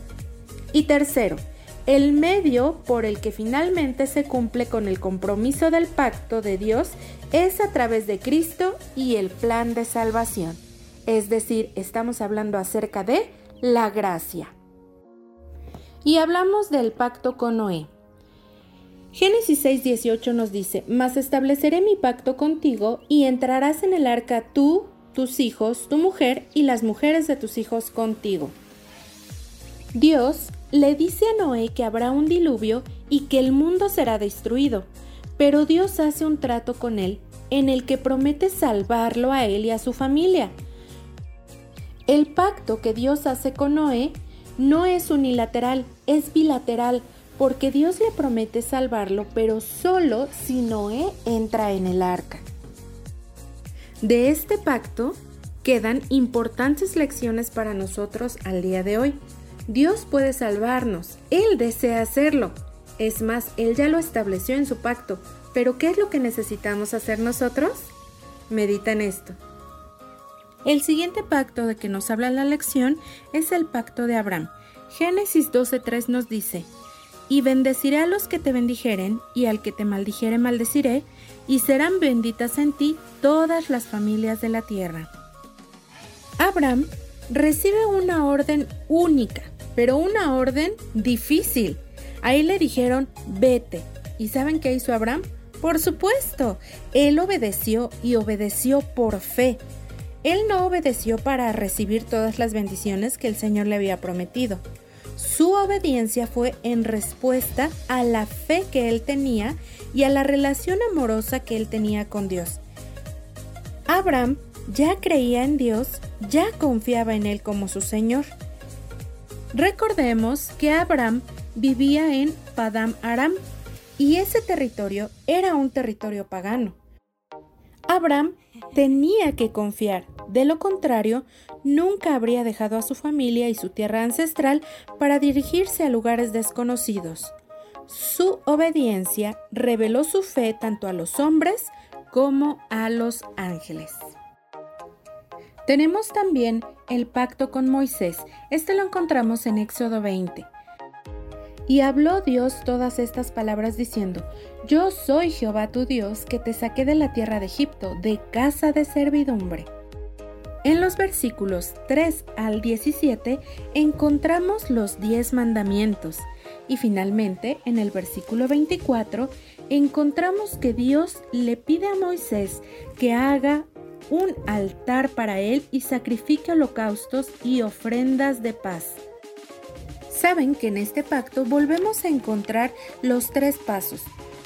Y tercero, el medio por el que finalmente se cumple con el compromiso del pacto de Dios es a través de Cristo y el plan de salvación. Es decir, estamos hablando acerca de la gracia. Y hablamos del pacto con Noé. Génesis 6:18 nos dice, Mas estableceré mi pacto contigo y entrarás en el arca tú, tus hijos, tu mujer y las mujeres de tus hijos contigo. Dios le dice a Noé que habrá un diluvio y que el mundo será destruido, pero Dios hace un trato con él en el que promete salvarlo a él y a su familia. El pacto que Dios hace con Noé no es unilateral, es bilateral, porque Dios le promete salvarlo, pero solo si Noé entra en el arca. De este pacto quedan importantes lecciones para nosotros al día de hoy. Dios puede salvarnos, Él desea hacerlo. Es más, Él ya lo estableció en su pacto, pero ¿qué es lo que necesitamos hacer nosotros? Medita en esto. El siguiente pacto de que nos habla la lección es el pacto de Abraham. Génesis 12.3 nos dice, y bendeciré a los que te bendijeren, y al que te maldijere maldeciré, y serán benditas en ti todas las familias de la tierra. Abraham recibe una orden única, pero una orden difícil. Ahí le dijeron, vete. ¿Y saben qué hizo Abraham? Por supuesto, él obedeció y obedeció por fe. Él no obedeció para recibir todas las bendiciones que el Señor le había prometido. Su obediencia fue en respuesta a la fe que él tenía y a la relación amorosa que él tenía con Dios. Abraham ya creía en Dios, ya confiaba en Él como su Señor. Recordemos que Abraham vivía en Padam Aram y ese territorio era un territorio pagano. Abraham tenía que confiar, de lo contrario, nunca habría dejado a su familia y su tierra ancestral para dirigirse a lugares desconocidos. Su obediencia reveló su fe tanto a los hombres como a los ángeles. Tenemos también el pacto con Moisés. Este lo encontramos en Éxodo 20. Y habló Dios todas estas palabras diciendo, Yo soy Jehová tu Dios que te saqué de la tierra de Egipto, de casa de servidumbre. En los versículos 3 al 17 encontramos los 10 mandamientos y finalmente en el versículo 24 encontramos que Dios le pide a Moisés que haga un altar para él y sacrifique holocaustos y ofrendas de paz. Saben que en este pacto volvemos a encontrar los tres pasos.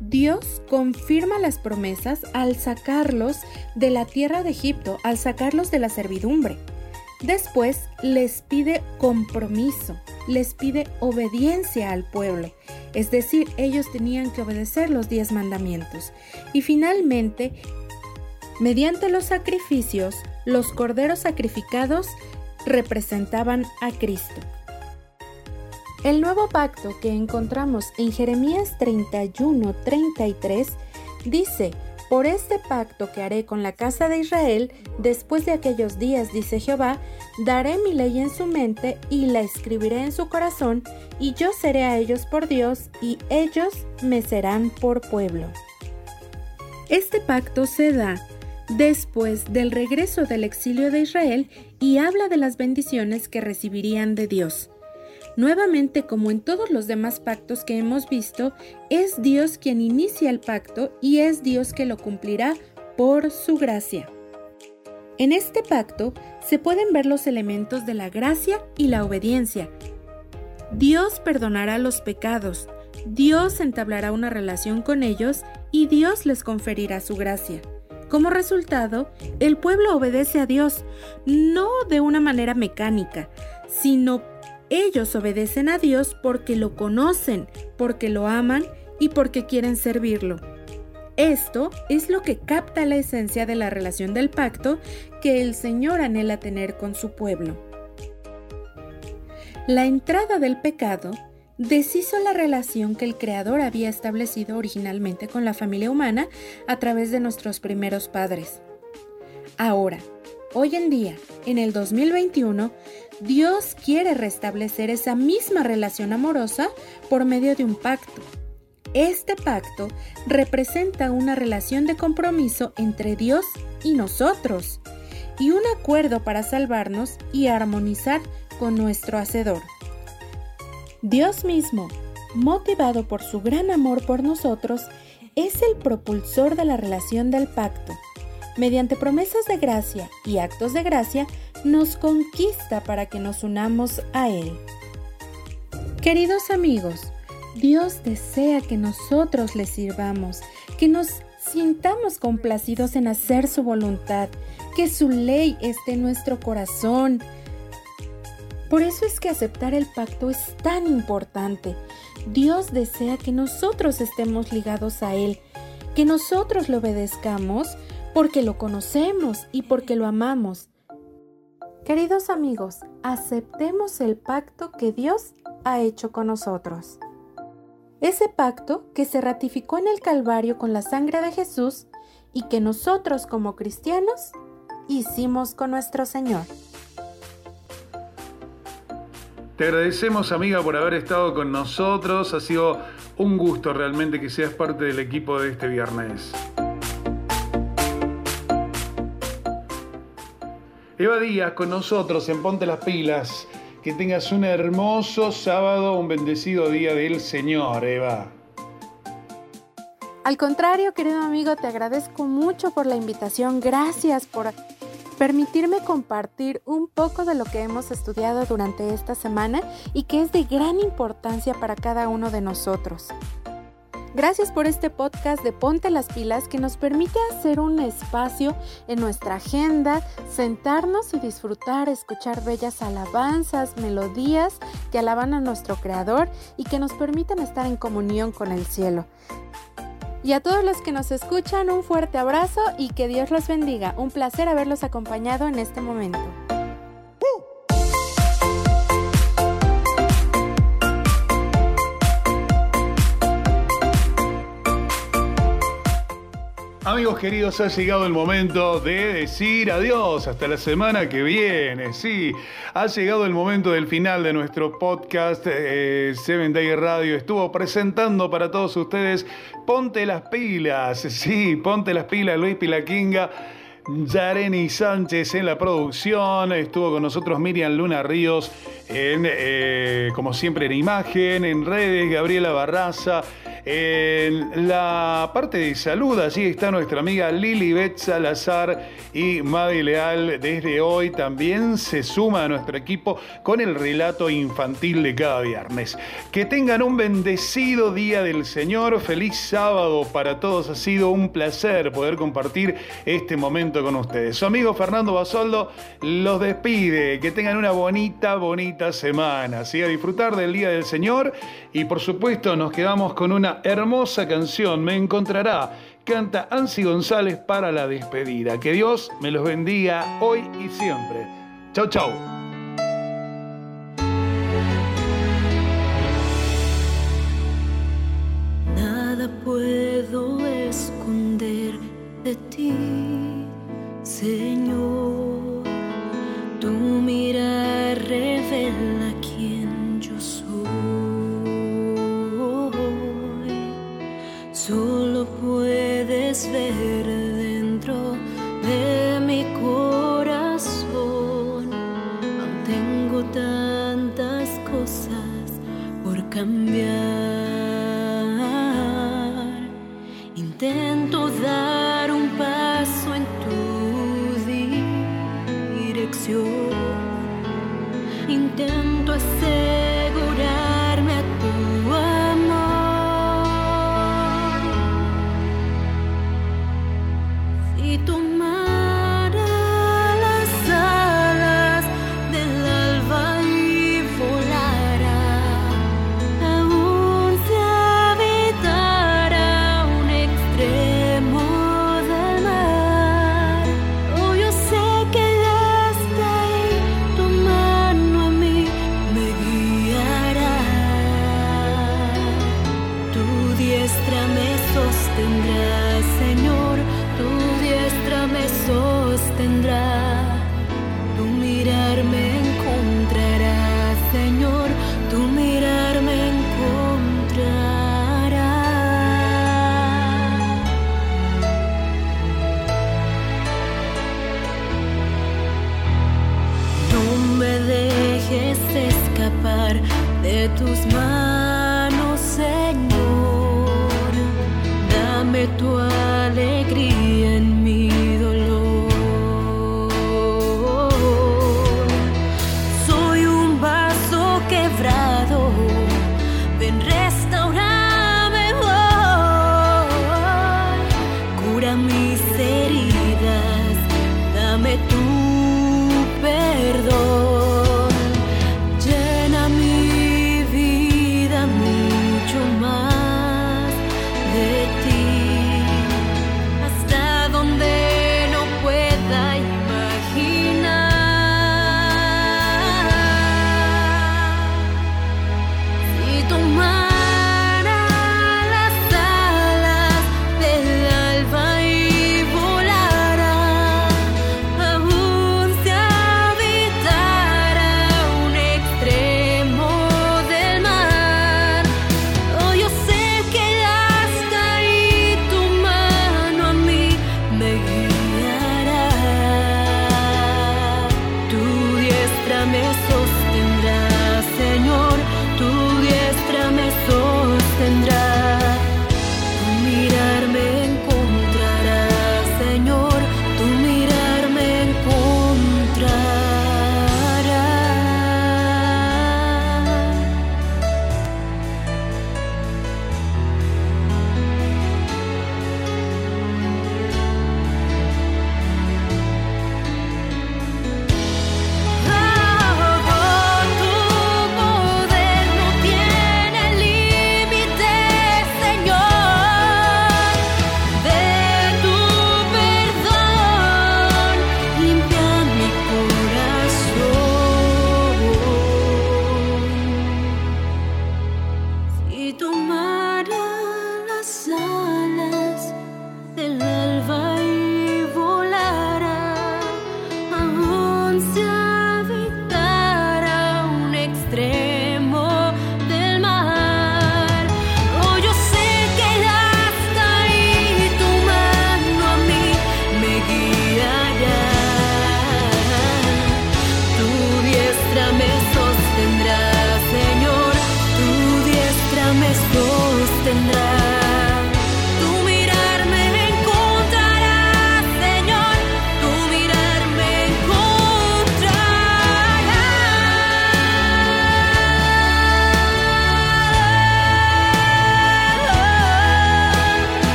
Dios confirma las promesas al sacarlos de la tierra de Egipto, al sacarlos de la servidumbre. Después les pide compromiso, les pide obediencia al pueblo. Es decir, ellos tenían que obedecer los diez mandamientos. Y finalmente Mediante los sacrificios, los corderos sacrificados representaban a Cristo. El nuevo pacto que encontramos en Jeremías 31-33 dice, por este pacto que haré con la casa de Israel, después de aquellos días, dice Jehová, daré mi ley en su mente y la escribiré en su corazón, y yo seré a ellos por Dios, y ellos me serán por pueblo. Este pacto se da después del regreso del exilio de Israel y habla de las bendiciones que recibirían de Dios. Nuevamente, como en todos los demás pactos que hemos visto, es Dios quien inicia el pacto y es Dios que lo cumplirá por su gracia. En este pacto se pueden ver los elementos de la gracia y la obediencia. Dios perdonará los pecados, Dios entablará una relación con ellos y Dios les conferirá su gracia. Como resultado, el pueblo obedece a Dios, no de una manera mecánica, sino ellos obedecen a Dios porque lo conocen, porque lo aman y porque quieren servirlo. Esto es lo que capta la esencia de la relación del pacto que el Señor anhela tener con su pueblo. La entrada del pecado deshizo la relación que el Creador había establecido originalmente con la familia humana a través de nuestros primeros padres. Ahora, hoy en día, en el 2021, Dios quiere restablecer esa misma relación amorosa por medio de un pacto. Este pacto representa una relación de compromiso entre Dios y nosotros y un acuerdo para salvarnos y armonizar con nuestro Hacedor. Dios mismo, motivado por su gran amor por nosotros, es el propulsor de la relación del pacto. Mediante promesas de gracia y actos de gracia, nos conquista para que nos unamos a Él. Queridos amigos, Dios desea que nosotros le sirvamos, que nos sintamos complacidos en hacer su voluntad, que su ley esté en nuestro corazón. Por eso es que aceptar el pacto es tan importante. Dios desea que nosotros estemos ligados a Él, que nosotros le obedezcamos porque lo conocemos y porque lo amamos. Queridos amigos, aceptemos el pacto que Dios ha hecho con nosotros. Ese pacto que se ratificó en el Calvario con la sangre de Jesús y que nosotros como cristianos hicimos con nuestro Señor. Te agradecemos, amiga, por haber estado con nosotros. Ha sido un gusto realmente que seas parte del equipo de este viernes. Eva Díaz con nosotros en Ponte las Pilas. Que tengas un hermoso sábado, un bendecido día del Señor, Eva. Al contrario, querido amigo, te agradezco mucho por la invitación. Gracias por permitirme compartir un poco de lo que hemos estudiado durante esta semana y que es de gran importancia para cada uno de nosotros. Gracias por este podcast de Ponte las Pilas que nos permite hacer un espacio en nuestra agenda, sentarnos y disfrutar, escuchar bellas alabanzas, melodías que alaban a nuestro Creador y que nos permiten estar en comunión con el cielo. Y a todos los que nos escuchan, un fuerte abrazo y que Dios los bendiga. Un placer haberlos acompañado en este momento. Amigos queridos, ha llegado el momento de decir adiós hasta la semana que viene. Sí, ha llegado el momento del final de nuestro podcast. Eh, Seven Day Radio estuvo presentando para todos ustedes Ponte las pilas. Sí, ponte las pilas, Luis Pilaquinga. Yareni Sánchez en la producción, estuvo con nosotros Miriam Luna Ríos, en, eh, como siempre en imagen, en redes, Gabriela Barraza, en la parte de salud, allí está nuestra amiga Lilibet Salazar y Madi Leal. Desde hoy también se suma a nuestro equipo con el relato infantil de cada viernes. Que tengan un bendecido día del Señor. Feliz sábado para todos. Ha sido un placer poder compartir este momento con ustedes. Su amigo Fernando Basoldo los despide. Que tengan una bonita, bonita semana. ¿sí? A disfrutar del día del Señor. Y por supuesto nos quedamos con una hermosa canción. Me encontrará canta Ansi González para la despedida. Que Dios me los bendiga hoy y siempre. Chau, chau. Nada puedo esconder de ti, Señor. Tu mirar revela quién yo soy. Solo puedes ver dentro de mi corazón. Tengo tantas cosas por cambiar. Intento dar Intento tus manos, Señor. Dame tu alegría